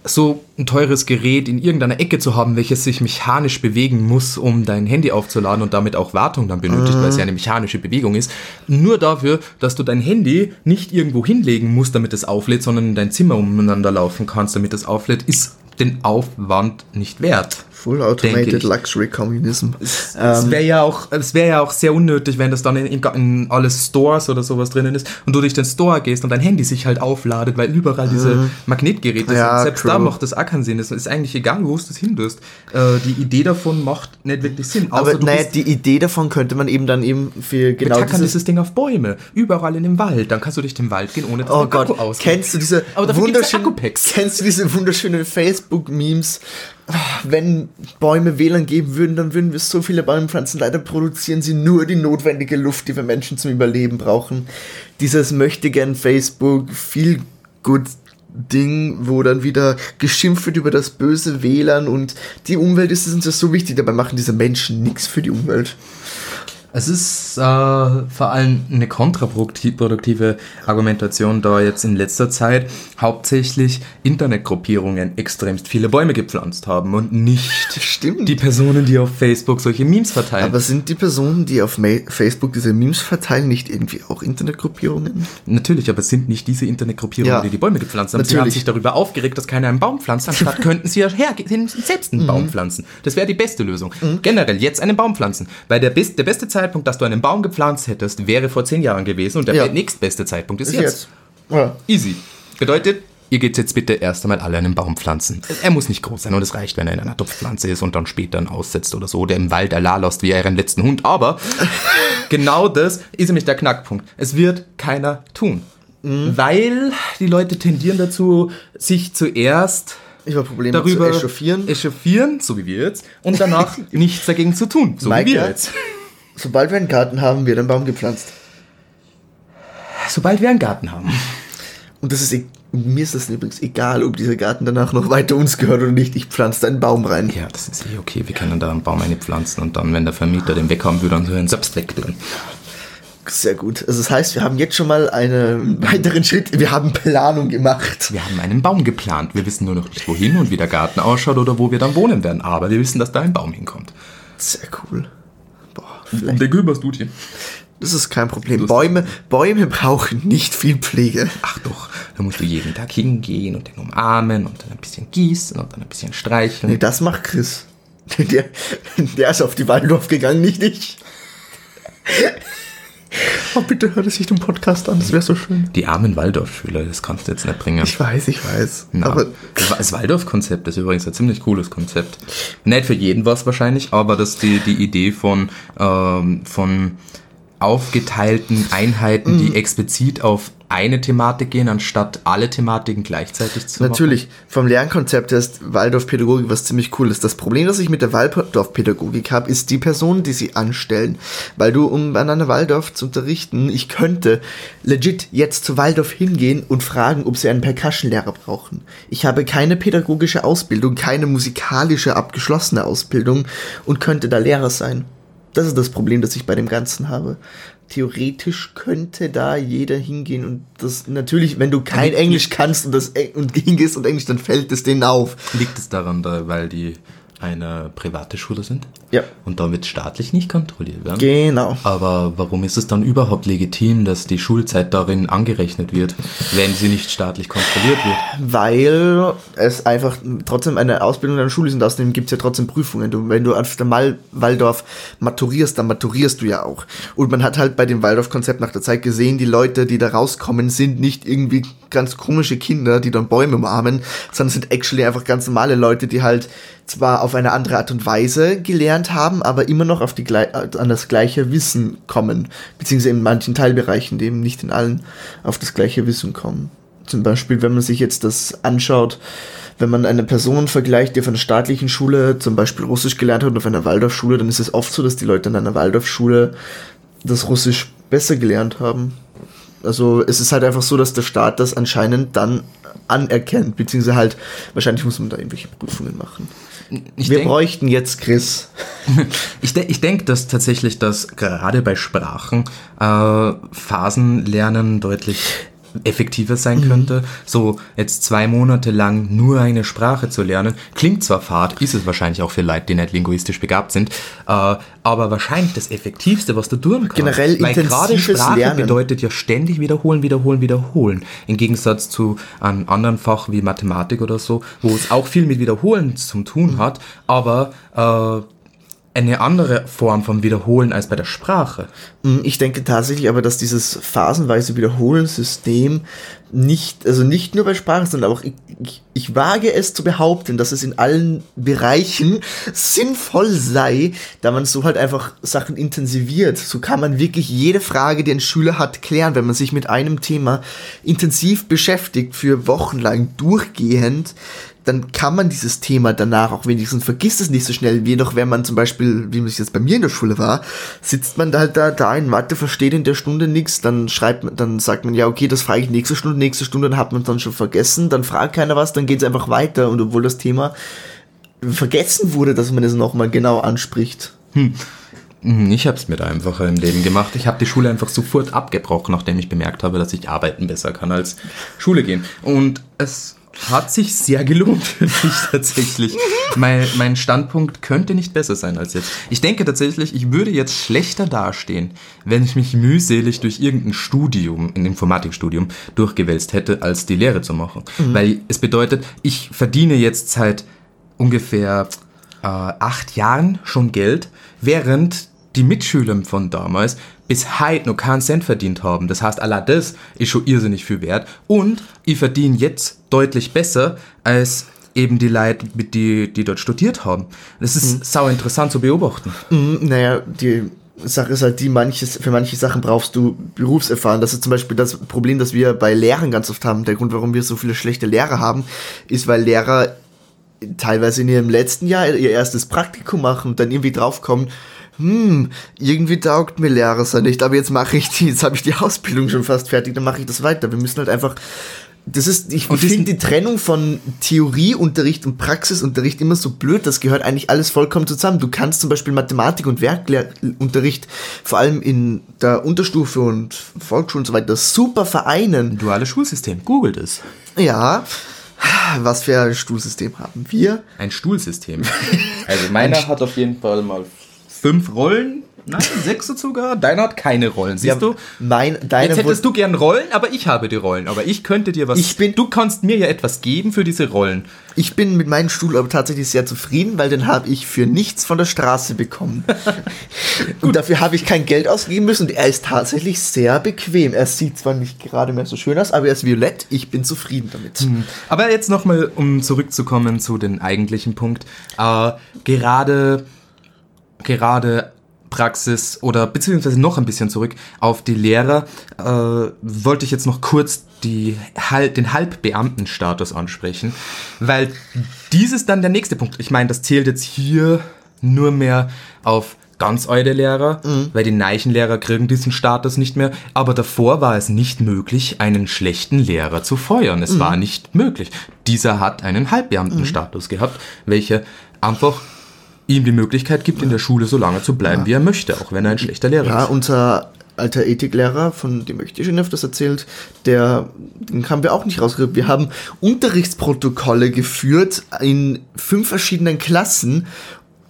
so ein teures Gerät in irgendeiner Ecke zu haben, welches sich mechanisch bewegen muss, um dein Handy aufzuladen und damit auch Wartung dann benötigt, weil es ja eine mechanische Bewegung ist. Nur dafür, dass du dein Handy nicht irgendwo hinlegen musst, damit es auflädt, sondern in dein Zimmer umeinander laufen kannst, damit es auflädt, ist den Aufwand nicht wert. Full Automated. Luxury Communism. Es Ähm, wäre ja auch, es wäre ja auch sehr unnötig, wenn das dann in, in, in alle Stores oder sowas drinnen ist und du durch den Store gehst und dein Handy sich halt aufladet, weil überall diese Magnetgeräte Mhm. Ja, sind. Selbst true. da macht das auch keinen Sinn. Es ist eigentlich egal, wo du es hindurst. Äh, die Idee davon macht nicht wirklich Sinn. aber du naja, die Idee davon könnte man eben dann eben für genau dieses dieses Ding auf Bäume, überall in dem Wald. Dann kannst du durch den Wald gehen, ohne dass Oh Gott, Akku ausgeht. kennst du diese Aber ja wunderschönen, kennst du diese wunderschönen Facebook-Memes? Wenn Bäume WLAN geben würden, dann würden wir so viele Bäume pflanzen. Leider produzieren sie nur die notwendige Luft, die wir Menschen zum Überleben brauchen. Dieses möchte gern Facebook, viel gut Ding, wo dann wieder geschimpft wird über das böse WLAN und die Umwelt ist uns ja so wichtig, dabei machen diese Menschen nichts für die Umwelt. Es ist äh, vor allem eine kontraproduktive Argumentation, da jetzt in letzter Zeit hauptsächlich Internetgruppierungen extremst viele Bäume gepflanzt haben und nicht Stimmt. die Personen, die auf Facebook solche Memes verteilen. Aber sind die Personen, die auf Ma Facebook diese Memes verteilen, nicht irgendwie auch Internetgruppierungen? Natürlich, aber es sind nicht diese Internetgruppierungen, Ja. die die Bäume gepflanzt haben. Sie haben Natürlich. sich darüber aufgeregt, dass keiner einen Baum pflanzt. Anstatt könnten sie ja hergehen, selbst einen Mhm. Baum pflanzen. Das wäre die beste Lösung. Generell jetzt einen Baum pflanzen. Weil der, best, der beste Zeitpunkt, dass du einen Baum gepflanzt hättest, wäre vor zehn Jahren gewesen und der Ja. nächstbeste Zeitpunkt ist Ist jetzt. jetzt. Ja. Easy. Bedeutet, ihr geht jetzt bitte erst einmal alle einen Baum pflanzen. Er muss nicht groß sein und es reicht, wenn er in einer Topfpflanze ist und dann später einen aussetzt oder so, oder im Wald Allah lässt wie euren letzten Hund. Aber genau das ist nämlich der Knackpunkt. Es wird keiner tun. Weil die Leute tendieren dazu, sich zuerst Über Probleme darüber zu echauffieren. echauffieren, so wie wir jetzt, und danach nichts dagegen zu tun, so Maike? wie wir jetzt. Sobald wir einen Garten haben, wird ein Baum gepflanzt. Sobald wir einen Garten haben. Und das ist e mir ist das übrigens egal, ob dieser Garten danach noch weiter uns gehört oder nicht. Ich pflanze da einen Baum rein. Ja, das ist eh okay. Wir können da einen Baum einpflanzen und dann, wenn der Vermieter den weghaben würde, dann so einen selbst wegtun. Sehr gut. Also das heißt, wir haben jetzt schon mal einen weiteren Schritt. Wir haben Planung gemacht. Wir haben einen Baum geplant. Wir wissen nur noch nicht, wohin und wie der Garten ausschaut oder wo wir dann wohnen werden. Aber wir wissen, dass da ein Baum hinkommt. Sehr cool. Vielleicht. der kümmerst du dir. Das ist kein Problem. Bäume, Bäume brauchen nicht viel Pflege. Ach doch, da musst du jeden Tag hingehen und den umarmen und dann ein bisschen gießen und dann ein bisschen streicheln. Nee, das macht Chris. Der, der ist auf die Waldorf gegangen, nicht ich. Oh, bitte hör es sich den Podcast an, das wäre so schön. Die armen Waldorfschüler, das kannst du jetzt nicht bringen. Ich weiß, ich weiß. Na, Aber das Waldorf-Konzept ist übrigens ein ziemlich cooles Konzept. Nicht für jeden was wahrscheinlich, aber das die, die Idee von, ähm, von aufgeteilten Einheiten, die explizit auf eine Thematik gehen, anstatt alle Thematiken gleichzeitig zu Natürlich, vom Lernkonzept her ist Waldorfpädagogik was ziemlich cool ist. Das Problem, das ich mit der Waldorfpädagogik habe, ist die Personen, die sie anstellen. Weil du, um an einer Waldorf zu unterrichten, ich könnte legit jetzt zu Waldorf hingehen und fragen, ob sie einen Percussion-Lehrer brauchen. Ich habe keine pädagogische Ausbildung, keine musikalische abgeschlossene Ausbildung und könnte da Lehrer sein. Das ist das Problem, das ich bei dem Ganzen habe. Theoretisch könnte da jeder hingehen und das natürlich, wenn du kein Liegt- Englisch kannst und das und hingehst und Englisch, dann fällt es denen auf. Liegt es daran, da, weil die eine private Schule sind? Ja. Und damit staatlich nicht kontrolliert werden? Genau. Aber warum ist es dann überhaupt legitim, dass die Schulzeit darin angerechnet wird, wenn sie nicht staatlich kontrolliert wird? Weil es einfach trotzdem eine Ausbildung an der Schule ist und außerdem gibt es ja trotzdem Prüfungen. Du, wenn du auf der Mal Waldorf maturierst, dann maturierst du ja auch. Und man hat halt bei dem Waldorf-Konzept nach der Zeit gesehen, die Leute, die da rauskommen, sind nicht irgendwie ganz komische Kinder, die dann Bäume umarmen, sondern sind actually einfach ganz normale Leute, die halt zwar auf eine andere Art und Weise gelernt haben, aber immer noch auf die, glei- an das gleiche Wissen kommen. Beziehungsweise in manchen Teilbereichen, die eben nicht in allen auf das gleiche Wissen kommen. Zum Beispiel, wenn man sich jetzt das anschaut, wenn man eine Person vergleicht, die auf einer staatlichen Schule zum Beispiel Russisch gelernt hat und auf einer Waldorfschule, dann ist es oft so, dass die Leute an einer Waldorfschule das Russisch besser gelernt haben. Also es ist halt einfach so, dass der Staat das anscheinend dann anerkennt, beziehungsweise halt, wahrscheinlich muss man da irgendwelche Prüfungen machen. Ich Wir denk- bräuchten jetzt Chris. Ich, de ich denke, dass tatsächlich das gerade bei Sprachen äh, Phasenlernen deutlich effektiver sein könnte. So jetzt zwei Monate lang nur eine Sprache zu lernen, klingt zwar fad, ist es wahrscheinlich auch für Leute, die nicht linguistisch begabt sind, äh, aber wahrscheinlich das Effektivste, was du tun kannst. Generell Weil gerade Sprache Lernen. bedeutet ja ständig wiederholen, wiederholen, wiederholen. Im Gegensatz zu einem anderen Fach wie Mathematik oder so, wo es auch viel mit Wiederholen zu tun hat, aber äh, eine andere Form vom Wiederholen als bei der Sprache. Mm, Ich denke tatsächlich aber, dass dieses phasenweise Wiederholensystem nicht, also nicht nur bei Sprache, sondern auch, ich, ich, ich wage es zu behaupten, dass es in allen Bereichen sinnvoll sei, da man so halt einfach Sachen intensiviert. So kann man wirklich jede Frage, die ein Schüler hat, klären, wenn man sich mit einem Thema intensiv beschäftigt, für Wochen lang durchgehend, dann kann man dieses Thema danach auch wenigstens vergisst es nicht so schnell, wie noch wenn man zum Beispiel, wie es jetzt bei mir in der Schule war, sitzt man da halt da, da in Mathe, versteht in der Stunde nichts, dann schreibt man, dann sagt man, ja, okay, das frage ich nächste Stunde, nächste Stunde, dann hat man es dann schon vergessen, dann fragt keiner was, dann geht es einfach weiter und obwohl das Thema vergessen wurde, dass man es nochmal genau anspricht. Mhm, Ich habe es mir da einfacher im Leben gemacht. Ich habe die Schule einfach sofort abgebrochen, nachdem ich bemerkt habe, dass ich arbeiten besser kann als Schule gehen. Und es hat sich sehr gelohnt für mich tatsächlich. mein, mein Standpunkt könnte nicht besser sein als jetzt. Ich denke tatsächlich, ich würde jetzt schlechter dastehen, wenn ich mich mühselig durch irgendein Studium, ein Informatikstudium, durchgewälzt hätte, als die Lehre zu machen. Weil es bedeutet, ich verdiene jetzt seit ungefähr äh, acht Jahren schon Geld, während die Mitschüler von damals bis heute noch keinen Cent verdient haben. Das heißt, allein das ist schon irrsinnig viel wert. Und ich verdiene jetzt deutlich besser als eben die Leute, die, die dort studiert haben. Das ist sau interessant zu beobachten. Mm, Naja, die Sache ist halt die, manches, für manche Sachen brauchst du Berufserfahren. Das ist zum Beispiel das Problem, das wir bei Lehrern ganz oft haben. Der Grund, warum wir so viele schlechte Lehrer haben, ist, weil Lehrer teilweise in ihrem letzten Jahr ihr erstes Praktikum machen und dann irgendwie draufkommen, hm, irgendwie taugt mir Lehrer sein nicht, aber jetzt mache ich die, jetzt habe ich die Ausbildung schon fast fertig, dann mache ich das weiter. Wir müssen halt einfach das ist, ich finde die Trennung von Theorieunterricht und Praxisunterricht immer so blöd. Das gehört eigentlich alles vollkommen zusammen. Du kannst zum Beispiel Mathematik und Werkunterricht vor allem in der Unterstufe und Volksschule und so weiter super vereinen. Duales Schulsystem, googelt es. Ja, was für ein Stuhlsystem haben wir? Ein Stuhlsystem. Also meiner hat auf jeden Fall mal fünf Rollen. Nein, sechs sogar. Deiner hat keine Rollen. Siehst du? Mein, deine Jetzt hättest du gern Rollen, aber ich habe die Rollen. Aber ich könnte dir was. Ich bin- du kannst mir ja etwas geben für diese Rollen. Ich bin mit meinem Stuhl aber tatsächlich sehr zufrieden, weil den habe ich für nichts von der Straße bekommen. und dafür habe ich kein Geld ausgeben müssen und er ist tatsächlich sehr bequem. Er sieht zwar nicht gerade mehr so schön aus, aber er ist violett. Ich bin zufrieden damit. Aber jetzt nochmal, um zurückzukommen zu den eigentlichen Punkt. Äh, gerade, gerade Praxis oder beziehungsweise noch ein bisschen zurück auf die Lehrer, äh, wollte ich jetzt noch kurz die, den Halbbeamtenstatus ansprechen, weil dies ist dann der nächste Punkt. Ich meine, das zählt jetzt hier nur mehr auf ganz alte Lehrer, weil die neichen Lehrer kriegen diesen Status nicht mehr. Aber davor war es nicht möglich, einen schlechten Lehrer zu feuern. Es war nicht möglich. Dieser hat einen Halbbeamtenstatus gehabt, welcher einfach ihm die Möglichkeit gibt, in der Schule so lange zu bleiben, wie er möchte, auch wenn er ein schlechter Lehrer Ja, ist. unser alter Ethiklehrer, von dem möchte ich schon öfters erzählt, der, den haben wir auch nicht rausgekriegt. Wir haben Unterrichtsprotokolle geführt in fünf verschiedenen Klassen,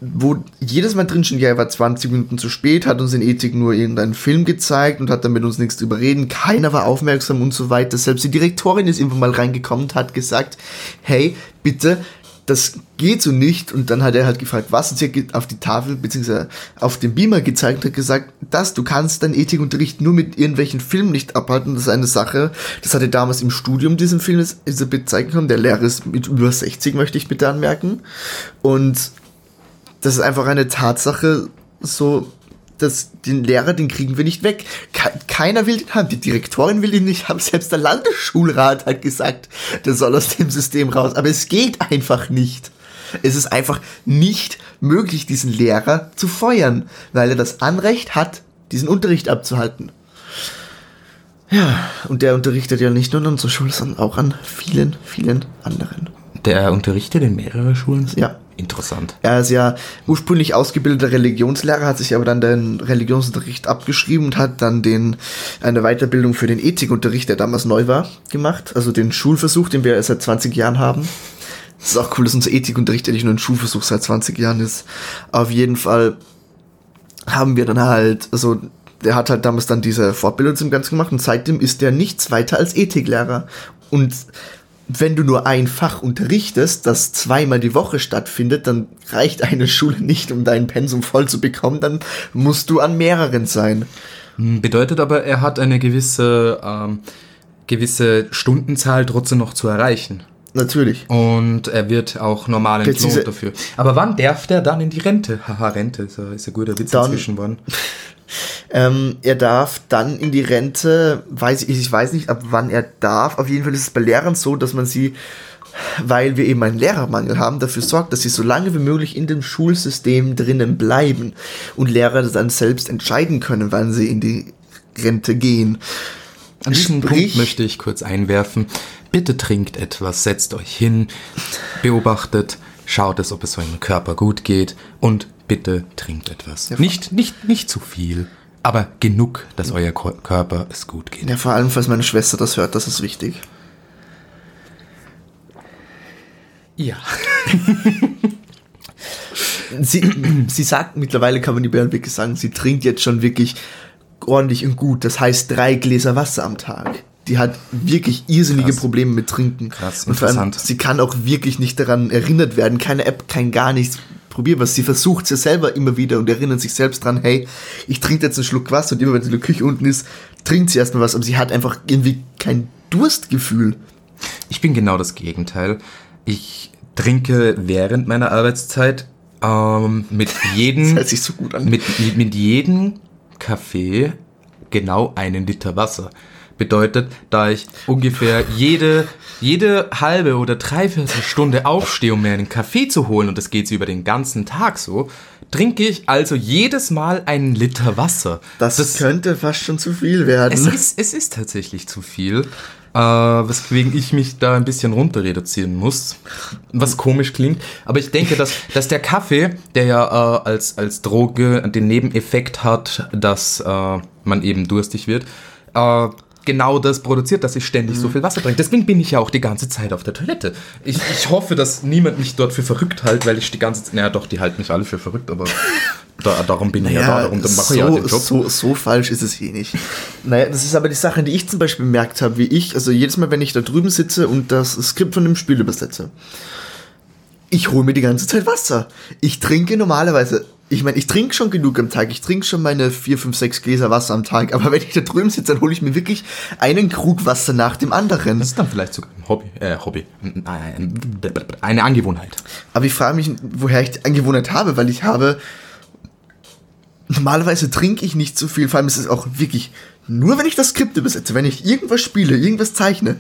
wo jedes Mal drin stand, ja, er war 20 Minuten zu spät, hat uns in Ethik nur irgendeinen Film gezeigt und hat dann mit uns nichts drüber reden. Keiner war aufmerksam und so weiter. Selbst die Direktorin ist irgendwann mal reingekommen und hat gesagt, hey, bitte, das geht so nicht. Und dann hat er halt gefragt, was? Sie hat auf die Tafel bzw. auf den Beamer gezeigt und hat gesagt, das, du kannst deinen Ethikunterricht nur mit irgendwelchen Filmen nicht abhalten. Das ist eine Sache. Das hatte damals im Studium diesen Film Elisabeth zeigen können. Der Lehrer ist mit über 60, möchte ich bitte anmerken. Und das ist einfach eine Tatsache, so, dass den Lehrer, den kriegen wir nicht weg. Ke keiner will den haben. Die Direktorin will ihn nicht haben. Selbst der Landesschulrat hat gesagt, der soll aus dem System raus. Aber es geht einfach nicht. Es ist einfach nicht möglich, diesen Lehrer zu feuern, weil er das Anrecht hat, diesen Unterricht abzuhalten. Ja, und der unterrichtet ja nicht nur an unserer Schule, sondern auch an vielen, vielen anderen. Der unterrichtet in mehreren Schulen. Ja. Interessant. Er ist ja ursprünglich ausgebildeter Religionslehrer, hat sich aber dann den Religionsunterricht abgeschrieben und hat dann den, eine Weiterbildung für den Ethikunterricht, der damals neu war, gemacht. Also den Schulversuch, den wir seit 20 Jahren haben. Das ist auch cool, dass unser Ethikunterricht eigentlich nur ein Schulversuch seit 20 Jahren ist. Auf jeden Fall haben wir dann halt, also der hat halt damals dann diese Fortbildung zum Ganzen gemacht und seitdem ist der nichts weiter als Ethiklehrer. Und wenn du nur ein Fach unterrichtest, das zweimal die Woche stattfindet, dann reicht eine Schule nicht, um dein Pensum voll zu bekommen, dann musst du an mehreren sein. Hm, Bedeutet aber, er hat eine gewisse, ähm, gewisse Stundenzahl trotzdem noch zu erreichen. Natürlich. Und er wird auch normal entlohnt dafür. Aber wann darf der dann in die Rente? Haha, Rente ist ein guter Witz Dann- inzwischen worden. Ähm, er darf dann in die Rente, weiß ich, ich weiß nicht, ab wann er darf. Auf jeden Fall ist es bei Lehrern so, dass man sie, weil wir eben einen Lehrermangel haben, dafür sorgt, dass sie so lange wie möglich in dem Schulsystem drinnen bleiben und Lehrer dann selbst entscheiden können, wann sie in die Rente gehen. An diesem Punkt möchte ich kurz einwerfen. Bitte trinkt etwas, setzt euch hin, beobachtet, schaut es, ob es eurem Körper gut geht und bitte trinkt etwas. nicht, nicht, nicht zu viel, aber genug, dass euer Körper es gut geht. Ja, vor allem, falls meine Schwester das hört, das ist wichtig. Ja. Sie, sie sagt, mittlerweile kann man die Bären wirklich sagen, sie trinkt jetzt schon wirklich ordentlich und gut. Das heißt drei Gläser Wasser am Tag. Die hat wirklich irrsinnige Krass. Probleme mit Trinken. Krass, und vor allem, interessant. sie kann auch wirklich nicht daran erinnert werden. Keine App, kein gar nichts. Probier was. Sie versucht es ja selber immer wieder und erinnert sich selbst dran, hey, ich trinke jetzt einen Schluck Wasser und immer wenn sie in der Küche unten ist, trinkt sie erstmal was. Aber sie hat einfach irgendwie kein Durstgefühl. Ich bin genau das Gegenteil. Ich trinke während meiner Arbeitszeit ähm, mit jedem Das so mit, mit, mit jedem Kaffee genau einen Liter Wasser. Bedeutet, da ich ungefähr jede, jede halbe oder dreiviertel Stunde aufstehe, um mir einen Kaffee zu holen, und das geht über den ganzen Tag so, trinke ich also jedes Mal einen Liter Wasser. Das, könnte fast schon zu viel werden. es ist, es ist tatsächlich zu viel, äh, weswegen ich mich da ein bisschen runter reduzieren muss, was komisch klingt. Aber ich denke, dass, dass der Kaffee, der ja äh, als, als Droge den Nebeneffekt hat, dass äh, man eben durstig wird, äh, genau das produziert, dass ich ständig so viel Wasser trinke. Deswegen bin ich ja auch die ganze Zeit auf der Toilette. Ich, ich hoffe, dass niemand mich dort für verrückt hält, weil ich die ganze Zeit, naja doch, die halten mich alle für verrückt, aber da, darum bin ich ja, da, darum dann mache so, ich ja den Job. So, so falsch ist es eh nicht. Naja, das ist aber die Sache, die ich zum Beispiel bemerkt habe, wie ich, also jedes Mal, wenn ich da drüben sitze und das Skript von dem Spiel übersetze, ich hole mir die ganze Zeit Wasser. Ich trinke normalerweise, ich meine, ich trinke schon genug am Tag, ich trinke schon meine 4, 5, 6 Gläser Wasser am Tag, aber wenn ich da drüben sitze, dann hole ich mir wirklich einen Krug Wasser nach dem anderen. Das ist dann vielleicht sogar ein Hobby, äh, Hobby, Nein, eine Angewohnheit. Aber ich frage mich, woher ich die Angewohnheit habe, weil ich habe. Normalerweise trinke ich nicht so viel, vor allem ist es auch wirklich nur, wenn ich das Skript übersetze, wenn ich irgendwas spiele, irgendwas zeichne.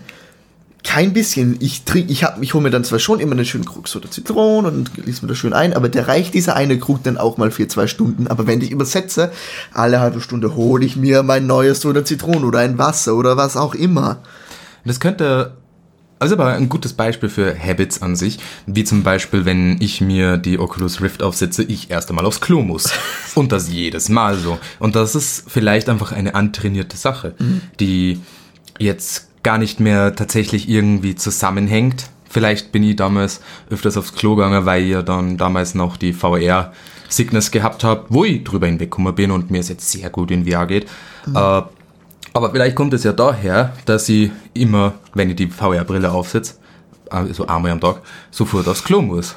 Kein bisschen. Ich trinke, ich hab, ich hole mir dann zwar schon immer einen schönen Krug Soda Zitronen und gieße mir das schön ein, aber der reicht dieser eine Krug dann auch mal für zwei Stunden. Aber wenn ich übersetze, alle halbe Stunde hole ich mir mein neues Soda Zitronen oder ein Wasser oder was auch immer. Das könnte, also aber ein gutes Beispiel für Habits an sich, wie zum Beispiel, wenn ich mir die Oculus Rift aufsetze, ich erst einmal aufs Klo muss. Und das jedes Mal so. Und das ist vielleicht einfach eine antrainierte Sache, die jetzt gar nicht mehr tatsächlich irgendwie zusammenhängt. Vielleicht bin ich damals öfters aufs Klo gegangen, weil ich ja dann damals noch die VR Sickness gehabt habe, wo ich drüber hinweggekommen bin und mir es jetzt sehr gut in VR geht. Äh, aber vielleicht kommt es ja daher, dass ich immer, wenn ich die VR-Brille aufsetze, also einmal am Tag, sofort aufs Klo muss.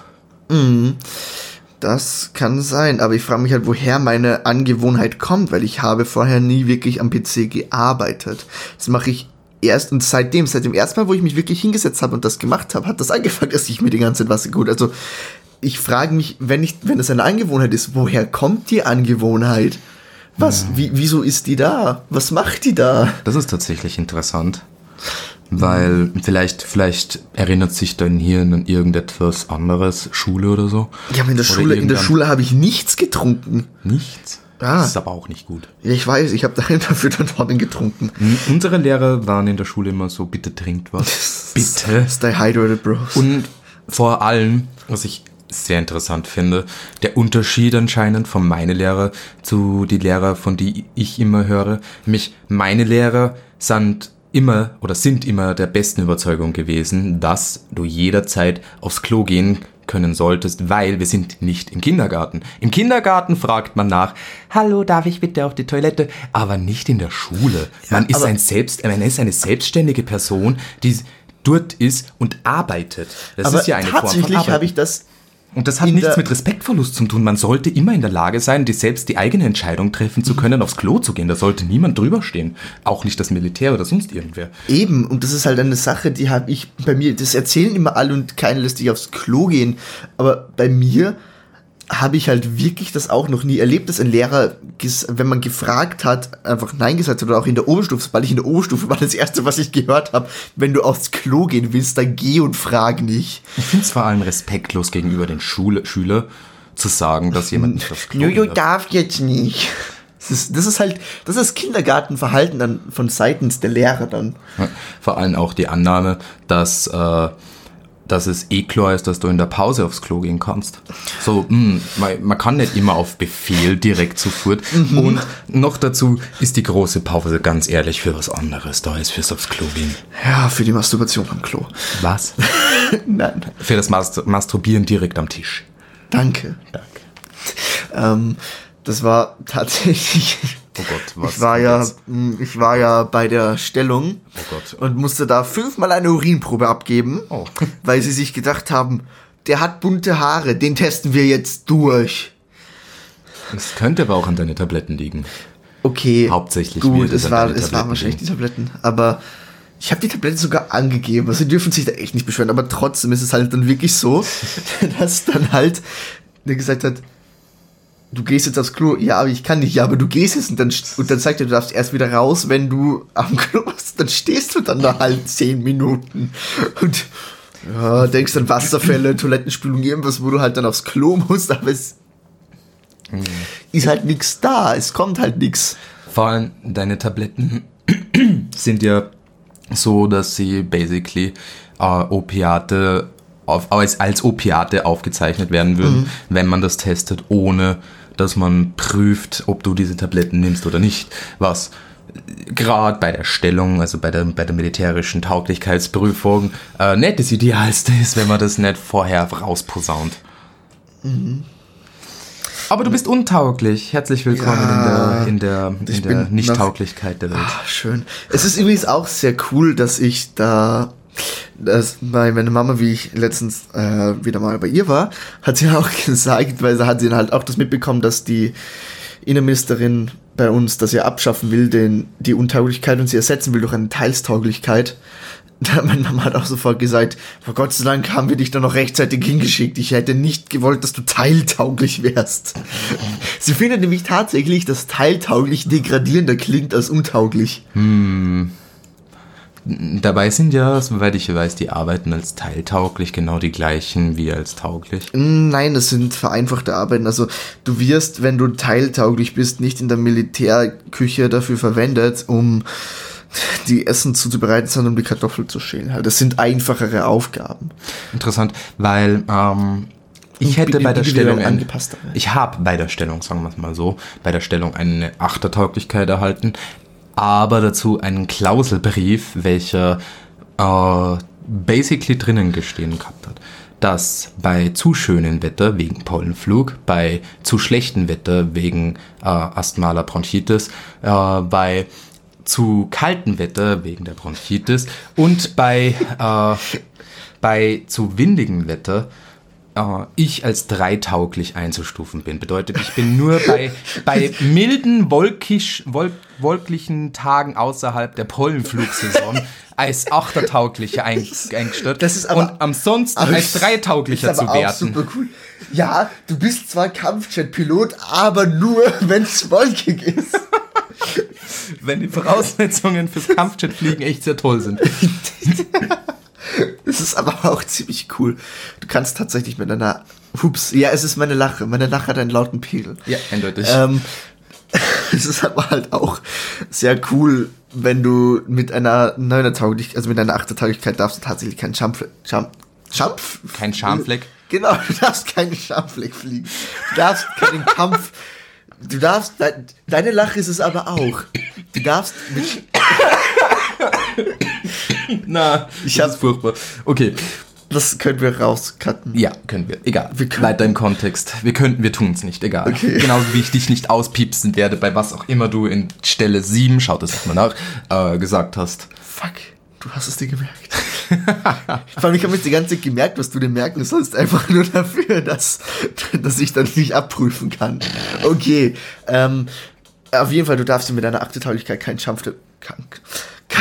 Das kann sein, aber ich frage mich halt, woher meine Angewohnheit kommt, weil ich habe vorher nie wirklich am PC gearbeitet. Das mache ich erst und seitdem, seit dem ersten Mal, wo ich mich wirklich hingesetzt habe und das gemacht habe, hat das angefangen, dass ich mir die ganze Zeit Wasser gut. Also ich frage mich, wenn ich, wenn das eine Angewohnheit ist, woher kommt die Angewohnheit? Was, wie, wieso ist die da? Was macht die da? Das ist tatsächlich interessant, weil vielleicht, vielleicht erinnert sich dein Hirn an irgendetwas anderes, Schule oder so. Ja, aber in der Oder Schule, in der Schule habe ich nichts getrunken. Nichts. Ah. Das ist aber auch nicht gut. Ich weiß, ich habe dafür dann Tonnen getrunken. N- Unsere Lehrer waren in der Schule immer so, bitte trinkt was. Bitte. Stay hydrated, Bros. Und vor allem, was ich sehr interessant finde. Der Unterschied anscheinend von meine Lehrer zu die Lehrer, von die ich immer höre. Nämlich meine Lehrer sind immer oder sind immer der besten Überzeugung gewesen, dass du jederzeit aufs Klo gehen können solltest, weil wir sind nicht im Kindergarten. Im Kindergarten fragt man nach, hallo, darf ich bitte auf die Toilette? Aber nicht in der Schule. man ist ein selbst, man ist eine selbstständige Person, die dort ist und arbeitet. Das Aber ist ja eine Form von tatsächlich Arbeit. habe ich das Und das hat nichts mit Respektverlust zu tun. Man sollte immer in der Lage sein, die selbst die eigene Entscheidung treffen zu können, aufs Klo zu gehen. Da sollte niemand drüber stehen. Auch nicht das Militär oder sonst irgendwer. Eben, und das ist halt eine Sache, die habe ich bei mir, das erzählen immer alle und keiner lässt dich aufs Klo gehen. Aber bei mir habe ich halt wirklich das auch noch nie erlebt, dass ein Lehrer, wenn man gefragt hat, einfach Nein gesagt hat oder auch in der Oberstufe, weil ich in der Oberstufe war das erste, was ich gehört habe, wenn du aufs Klo gehen willst, dann geh und frag nicht. Ich finde es vor allem respektlos gegenüber den Schule Schüler zu sagen, dass jemand nicht aufs Klo Jojo darf. jetzt nicht. Das ist, das ist halt, das ist Kindergartenverhalten dann von seitens der Lehrer dann. Vor allem auch die Annahme, dass, äh, dass es eh klar ist, dass du in der Pause aufs Klo gehen kannst. So, mh, man, man kann nicht immer auf Befehl direkt sofort. Und noch dazu ist die große Pause ganz ehrlich für was anderes. Da ist fürs aufs Klo gehen. Ja, für die Masturbation am Klo. Was? Nein. für das Mast Masturbieren direkt am Tisch. Danke. Danke. Ähm, das war tatsächlich. Oh Gott, was Ich war ja, jetzt? mh, ich war ja bei der Stellung Oh und musste da fünfmal eine Urinprobe abgeben, Oh. weil sie sich gedacht haben, der hat bunte Haare, den testen wir jetzt durch. Es könnte aber auch an deine Tabletten liegen. Okay. Hauptsächlich Gut, es war, es waren wahrscheinlich die. Tabletten. Aber ich habe die Tabletten sogar angegeben. Also sie dürfen sich da echt nicht beschweren. Aber trotzdem ist es halt dann wirklich so, dass dann halt der gesagt hat, du gehst jetzt aufs Klo. Ja, aber ich kann nicht. Ja, aber du gehst jetzt und dann, und dann sagt er, du darfst erst wieder raus, wenn du am Klo bist. Dann stehst du dann da halt zehn Minuten. Und ja, denkst an Wasserfälle, Toilettenspülung, irgendwas, wo du halt dann aufs Klo musst. Aber es ist halt nichts da. Es kommt halt nichts. Vor allem deine Tabletten sind ja so, dass sie basically äh, Opiate auf, als, als Opiate aufgezeichnet werden würden, wenn man das testet, ohne dass man prüft, ob du diese Tabletten nimmst oder nicht. Was gerade bei der Stellung, also bei der, bei der militärischen Tauglichkeitsprüfung, äh, nicht das Idealste ist, wenn man das nicht vorher rausposaunt. Aber du bist untauglich. Herzlich willkommen Ja, in der, in der, in der Nichttauglichkeit der Welt. Ah, schön. Es ist übrigens auch sehr cool, dass ich da, dass bei meiner Mama, wie ich letztens äh, wieder mal bei ihr war, hat sie auch gesagt, weil sie hat sie halt auch das mitbekommen, dass die Innenministerin bei uns das ja abschaffen will, den, die Untauglichkeit und sie ersetzen will durch eine Teilstauglichkeit. Da meine Mama hat auch sofort gesagt, vor Gott sei Dank haben wir dich da noch rechtzeitig hingeschickt. Ich hätte nicht gewollt, dass du teiltauglich wärst. Sie findet nämlich tatsächlich, dass teiltauglich degradierender klingt als untauglich. Dabei sind ja, soweit ich weiß, die Arbeiten als teiltauglich genau die gleichen wie als tauglich. Nein, das sind vereinfachte Arbeiten. Also du wirst, wenn du teiltauglich bist, nicht in der Militärküche dafür verwendet, um die Essen zuzubereiten, sondern um die Kartoffel zu schälen. Halt, Das sind einfachere Aufgaben. Interessant, weil ähm, ich hätte bei der Stellung ein, ich habe bei der Stellung, sagen wir es mal so, bei der Stellung eine Achtertauglichkeit erhalten, aber dazu einen Klauselbrief, welcher äh, basically drinnen gestehen gehabt hat, dass bei zu schönem Wetter wegen Pollenflug, bei zu schlechtem Wetter wegen äh, asthmaler Bronchitis, äh, bei zu kaltem Wetter wegen der Bronchitis und bei, äh, bei zu windigem Wetter äh, ich als dreitauglich einzustufen bin. Bedeutet, ich bin nur bei, bei milden, wolkisch, wolk, wolklichen Tagen außerhalb der Pollenflugsaison als achtertaugliche ein, eingestellt Das ist aber- und ansonsten als dreitauglicher zu werten. super cool. Ja, du bist zwar Kampfjet-Pilot, aber nur, wenn es wolkig ist. Wenn die Voraussetzungen fürs Kampfjetfliegen echt sehr toll sind. Das ist aber auch ziemlich cool. Du kannst tatsächlich mit einer. Hups, ja, es ist meine Lache. Meine Lache hat einen lauten Pegel. Ja, eindeutig. Ähm, es ist aber halt auch sehr cool, wenn du mit einer neuner Tauglichkeit, also mit einer Achtertauglichkeit darfst du tatsächlich keinen Jump, Jump, Jump, Kein Schamfleck. Genau, du darfst keinen Schamfleck fliegen. Du darfst keinen Kampf. Du darfst. De, deine Lache ist es aber auch. Du darfst mit. Na, ich hab's furchtbar. Okay. Das können wir rauscutten. Ja, können wir. Egal. Wir können- Weiter im Kontext. Wir könnten, wir tun's nicht. Egal. Okay. Genauso wie ich dich nicht auspiepsen werde, bei was auch immer du in Stelle 7, schaut es mal nach, äh, gesagt hast. Fuck, du hast es dir gemerkt. Vor allem, ich habe jetzt die ganze Zeit gemerkt, was du dir merken sollst, einfach nur dafür, dass, dass ich dann nicht abprüfen kann. Okay, ähm, auf jeden Fall, du darfst dir mit deiner Aktetauglichkeit keinen Kampf,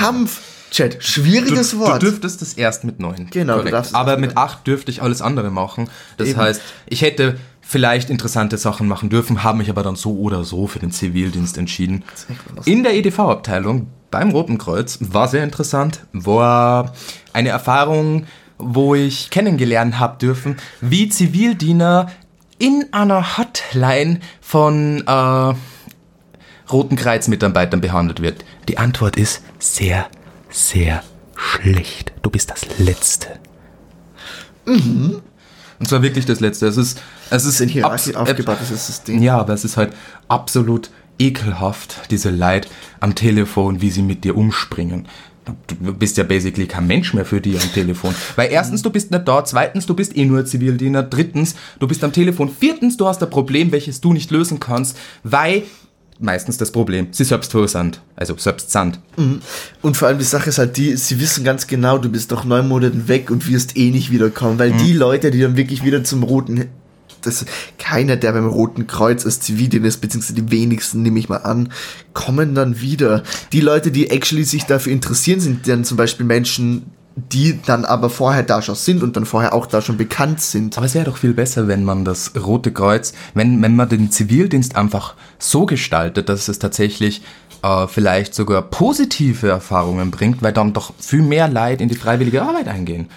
Kampf, Chat, schwieriges du, Wort. Du dürftest es erst mit 9. Genau, Aber mit 8 dürfte ich alles andere machen. Das Eben. heißt, ich hätte vielleicht interessante Sachen machen dürfen, habe mich aber dann so oder so für den Zivildienst entschieden. In der EDV-Abteilung beim Roten Kreuz war sehr interessant, war eine Erfahrung, wo ich kennengelernt habe dürfen, wie Zivildiener in einer Hotline von äh, Roten Kreuz-Mitarbeitern behandelt wird. Die Antwort ist sehr, sehr schlecht. Du bist das Letzte. Und zwar wirklich das Letzte. Es ist, es ist in Hierarchie abs- aufgebaut, das System. Ja, aber es ist halt absolut ekelhaft, diese Leid am Telefon, wie sie mit dir umspringen. Du bist ja basically kein Mensch mehr für die am Telefon. Weil erstens, du bist nicht da, zweitens, du bist eh nur Zivildiener, drittens, du bist am Telefon, viertens, du hast ein Problem, welches du nicht lösen kannst, weil meistens das Problem, sie selbst verursacht, also selbst sind. Und vor allem die Sache ist halt die, sie wissen ganz genau, du bist doch neun Monate weg und wirst eh nicht wiederkommen, weil die Leute, die dann wirklich wieder zum roten, das, keiner, der beim Roten Kreuz als Zivildienst ist, beziehungsweise die wenigsten, nehme ich mal an, kommen dann wieder. Die Leute, die actually sich dafür interessieren, sind dann zum Beispiel Menschen, die dann aber vorher da schon sind und dann vorher auch da schon bekannt sind. Aber es wäre doch viel besser, wenn man das Rote Kreuz, wenn, wenn man den Zivildienst einfach so gestaltet, dass es tatsächlich äh, vielleicht sogar positive Erfahrungen bringt, weil dann doch viel mehr Leid in die freiwillige Arbeit eingehen.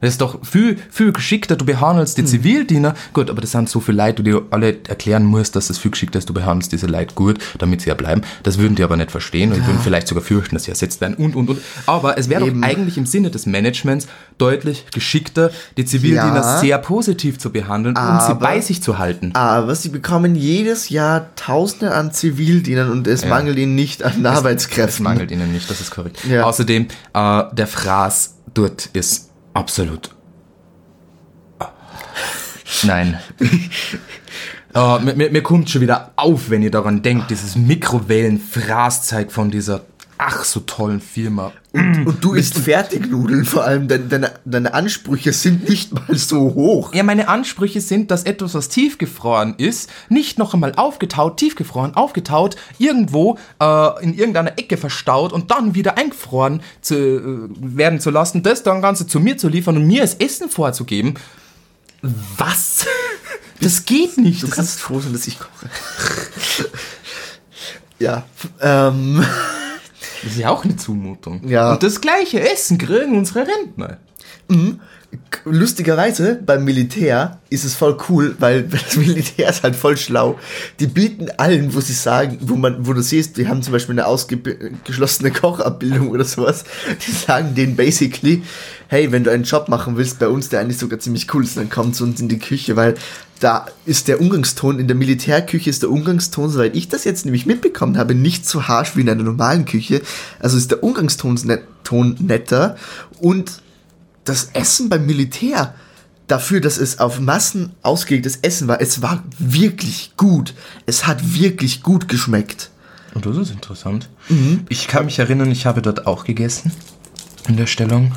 Das ist doch viel, viel geschickter, du behandelst die Zivildiener. Gut, aber das sind so viele Leute, die du alle erklären musst, dass es viel geschickter ist, du behandelst diese Leute gut, damit sie ja bleiben. Das würden die aber nicht verstehen und würden vielleicht sogar fürchten, dass sie ersetzt werden und, und, und. Aber es wäre doch eigentlich im Sinne des Managements deutlich geschickter, die Zivildiener Ja. sehr positiv zu behandeln, um sie bei sich zu halten. Aber sie bekommen jedes Jahr Tausende an Zivildienern und es mangelt ihnen nicht an Es Arbeitskräften. mangelt ihnen nicht, das ist korrekt. Ja. Außerdem, äh, der Fraß dort ist absolut. Nein. Äh, mir, mir, mir kommt schon wieder auf, wenn ihr daran denkt, dieses Mikrowellen-Fraßzeug von dieser ach so tollen Firma. Und du isst Fertignudeln vor allem, deine, deine, deine Ansprüche sind nicht mal so hoch. Ja, meine Ansprüche sind, dass etwas, was tiefgefroren ist, nicht noch einmal aufgetaut, tiefgefroren, aufgetaut, irgendwo äh, in irgendeiner Ecke verstaut und dann wieder eingefroren zu, äh, werden zu lassen, das dann Ganze zu mir zu liefern und mir als Essen vorzugeben. Was? Das geht nicht. Du Das kannst froh sein, dass ich koche. ja, ähm, ist ja auch eine Zumutung. Ja. Und das gleiche Essen kriegen unsere Rentner. Lustigerweise beim Militär ist es voll cool, weil das Militär ist halt voll schlau. Die bieten allen, wo sie sagen, wo man, wo du siehst, die haben zum Beispiel eine ausgeschlossene Kochabbildung oder sowas, die sagen denen basically, hey, wenn du einen Job machen willst bei uns, der eigentlich sogar ziemlich cool ist, dann komm zu uns in die Küche, weil da ist der Umgangston, in der Militärküche ist der Umgangston, soweit ich das jetzt nämlich mitbekommen habe, nicht so harsch wie in einer normalen Küche. Also ist der Umgangston net, netter und das Essen beim Militär dafür, dass es auf Massen ausgelegtes Essen war, es war wirklich gut. Es hat wirklich gut geschmeckt. Und das ist interessant. Ich kann mich erinnern, ich habe dort auch gegessen in der Stellung.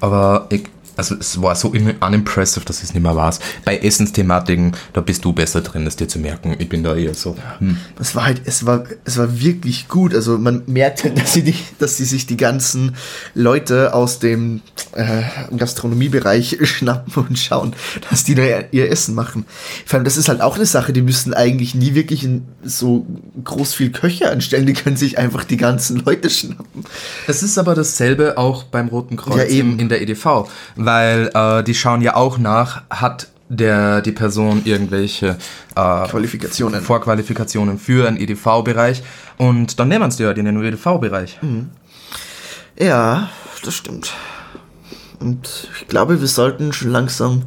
Aber ich, also es war so im- unimpressive, dass es nicht mehr war. Bei Essensthematiken, da bist du besser drin, das dir zu merken. Ich bin da eher so. Hm. Es war halt, es war, es war wirklich gut. Also man merkt, halt, dass sie, die, dass sie sich die ganzen Leute aus dem äh, Gastronomiebereich schnappen und schauen, dass die da ihr, Essen machen. Vor allem, das ist halt auch eine Sache, die müssten eigentlich nie wirklich in so groß viel Köche anstellen. Die können sich einfach die ganzen Leute schnappen. Das ist aber dasselbe auch beim Roten Kreuz Ja, eben. in der EDV, weil äh, die schauen ja auch nach, hat der die Person irgendwelche äh, Qualifikationen. Vorqualifikationen für einen EDV-Bereich und dann nehmen sie ja den EDV-Bereich. Ja, das stimmt. Und ich glaube, wir sollten schon langsam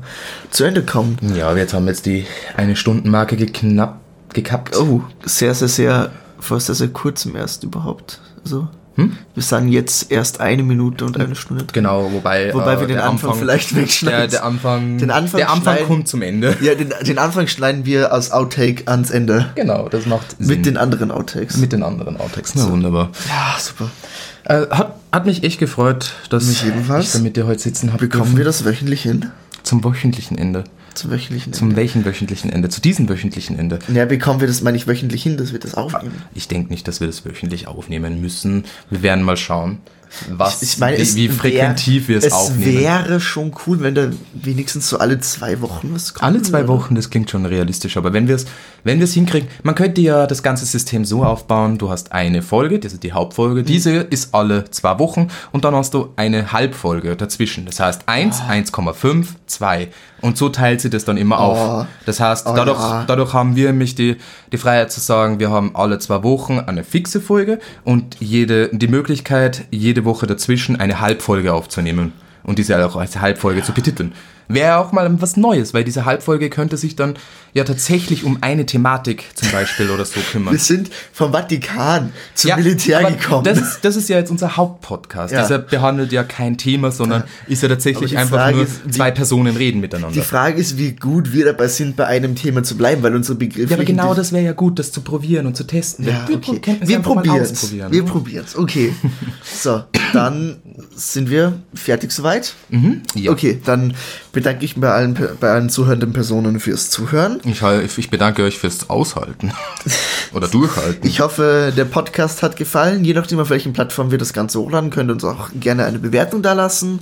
zu Ende kommen. Ja, jetzt haben wir jetzt die eine Stundenmarke geknapp, gekappt. Oh, sehr, sehr, sehr, vor sehr, sehr kurzem erst überhaupt. Also, wir sagen jetzt erst eine Minute und eine Stunde. drin. Genau, wobei, Wobei äh, wir den der Anfang, vielleicht wegschneiden. Der, der Anfang, Den Anfang der Anfang kommt zum Ende. Ja, den, den Anfang schneiden wir als Outtake ans Ende. Genau, das macht Sinn. Mit den anderen Outtakes. mit den anderen Outtakes. Na, wunderbar. ja, super. Äh, hat, hat mich echt gefreut, dass Mich ich da mit dir heute sitzen habe. Bekommen wir das wöchentlich hin? Zum wöchentlichen Ende. Zum wöchentlichen Zum Ende. welchen wöchentlichen Ende? Zu diesem wöchentlichen Ende. Ja, bekommen wir das, meine ich, wöchentlich hin, dass wir das aufnehmen? Ich denke nicht, dass wir das wöchentlich aufnehmen müssen. Wir werden mal schauen, was, Ich meine, wie, es wie frequentiv wir es, es aufnehmen. wäre schon cool, wenn da wenigstens so alle zwei Wochen was kommt. Alle zwei oder? Wochen, das klingt schon realistisch, aber wenn wir es wenn es hinkriegen, man könnte ja das ganze System so aufbauen, du hast eine Folge, das ist die Hauptfolge, diese ist alle zwei Wochen und dann hast du eine Halbfolge dazwischen. Das heißt 1, Ah. 1,5, 2 und so teilt sie das dann immer Oh. auf. Das heißt, Oh dadurch, ja. dadurch haben wir nämlich die, die Freiheit zu sagen, wir haben alle zwei Wochen eine fixe Folge und jede, die Möglichkeit, jede Woche dazwischen eine Halbfolge aufzunehmen und diese auch als Halbfolge zu betiteln. Wäre auch mal was Neues, weil diese Halbfolge könnte sich dann ja tatsächlich um eine Thematik zum Beispiel oder so kümmern. Wir sind vom Vatikan zum Ja, Militär gekommen. Das ist, das ist ja jetzt unser Hauptpodcast. Ja. Dieser behandelt ja kein Thema, sondern ist ja tatsächlich einfach Frage nur ist, wie- zwei Personen reden miteinander. die Frage ist, wie gut wir dabei sind, bei einem Thema zu bleiben, weil unsere Begriffe. ja, aber genau das wäre ja gut, das zu probieren und zu testen. Ja, wir okay. probieren es. Wir probieren es. Okay. So, dann sind wir fertig soweit. Mhm, ja. Okay, dann bedanke ich mich bei allen, bei allen zuhörenden Personen fürs Zuhören. Ich, ich bedanke euch fürs Aushalten. Oder Durchhalten. Ich hoffe, der Podcast hat gefallen. Je nachdem, auf welchen Plattformen wir das Ganze hochladen, könnt ihr uns auch gerne eine Bewertung da lassen.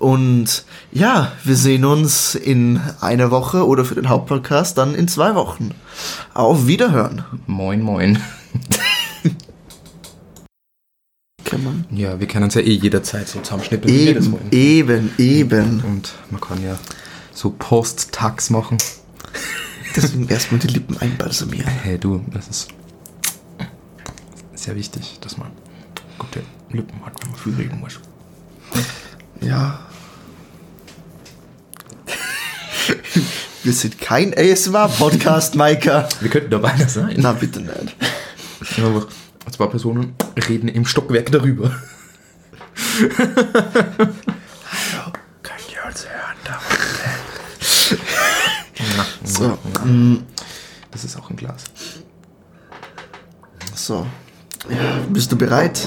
Und ja, wir sehen uns in einer Woche oder für den Hauptpodcast dann in zwei Wochen. Auf Wiederhören. moin, moin. Man. Ja, wir können uns ja eh jederzeit so zusammenschnippeln, wie wir das Eben, wollen. eben, eben. Und man kann ja so Post-Tags machen. Deswegen erstmal die Lippen einbalsamieren. Hey du, das ist sehr wichtig, dass man gute Lippen hat, wenn man viel reden muss. Ja. Wir sind kein ASMR-Podcast, Maika. Wir könnten da beinahe sein. Na, bitte nicht. Zwei Personen reden im Stockwerk darüber. Könnt ihr uns hören? Na, So, mm, Das ist auch ein Glas. so. Ja, bist du bereit?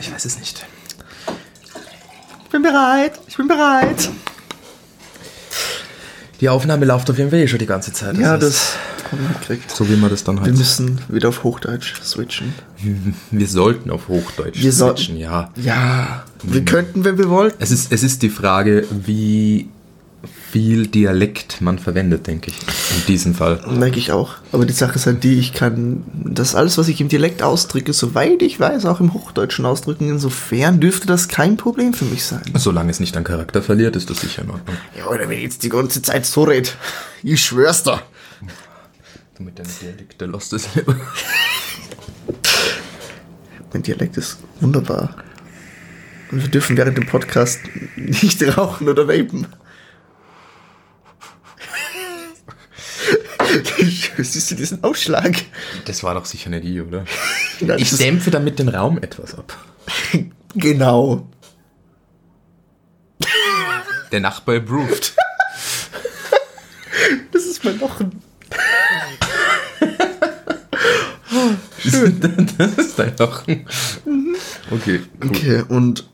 Ich weiß es nicht. Ich bin bereit. Ich bin bereit. Die Aufnahme läuft auf jeden Fall eh schon die ganze Zeit. Ja, heißt, das wir gekriegt. So wie man das dann Wir halt. müssen wieder auf Hochdeutsch switchen. Wir sollten auf Hochdeutsch Wir switchen, ja. Ja, wir könnten, wenn wir wollten. Es ist, es ist die Frage, wie viel Dialekt man verwendet, denke ich. In diesem Fall. Merke ich auch. Aber die Sache ist halt die, ich kann das alles, was ich im Dialekt ausdrücke, soweit ich weiß, auch im Hochdeutschen ausdrücken. Insofern dürfte das kein Problem für mich sein. Solange es nicht an Charakter verliert, ist das sicher in Ordnung. Ja, oder wenn ich jetzt die ganze Zeit so rede. Ich schwör's dir. Du mit deinen Dialekte lässt es lieber. Mein Dialekt ist wunderbar. Und wir dürfen während dem Podcast nicht rauchen oder vapen. Siehst du diesen Ausschlag? Das war doch sicher nicht ich, oder? Ja, Ich dämpfe damit den Raum etwas ab. Genau. Der Nachbar approved. Das ist mein Lachen. Das ist dein Lachen. Okay, cool. Okay, und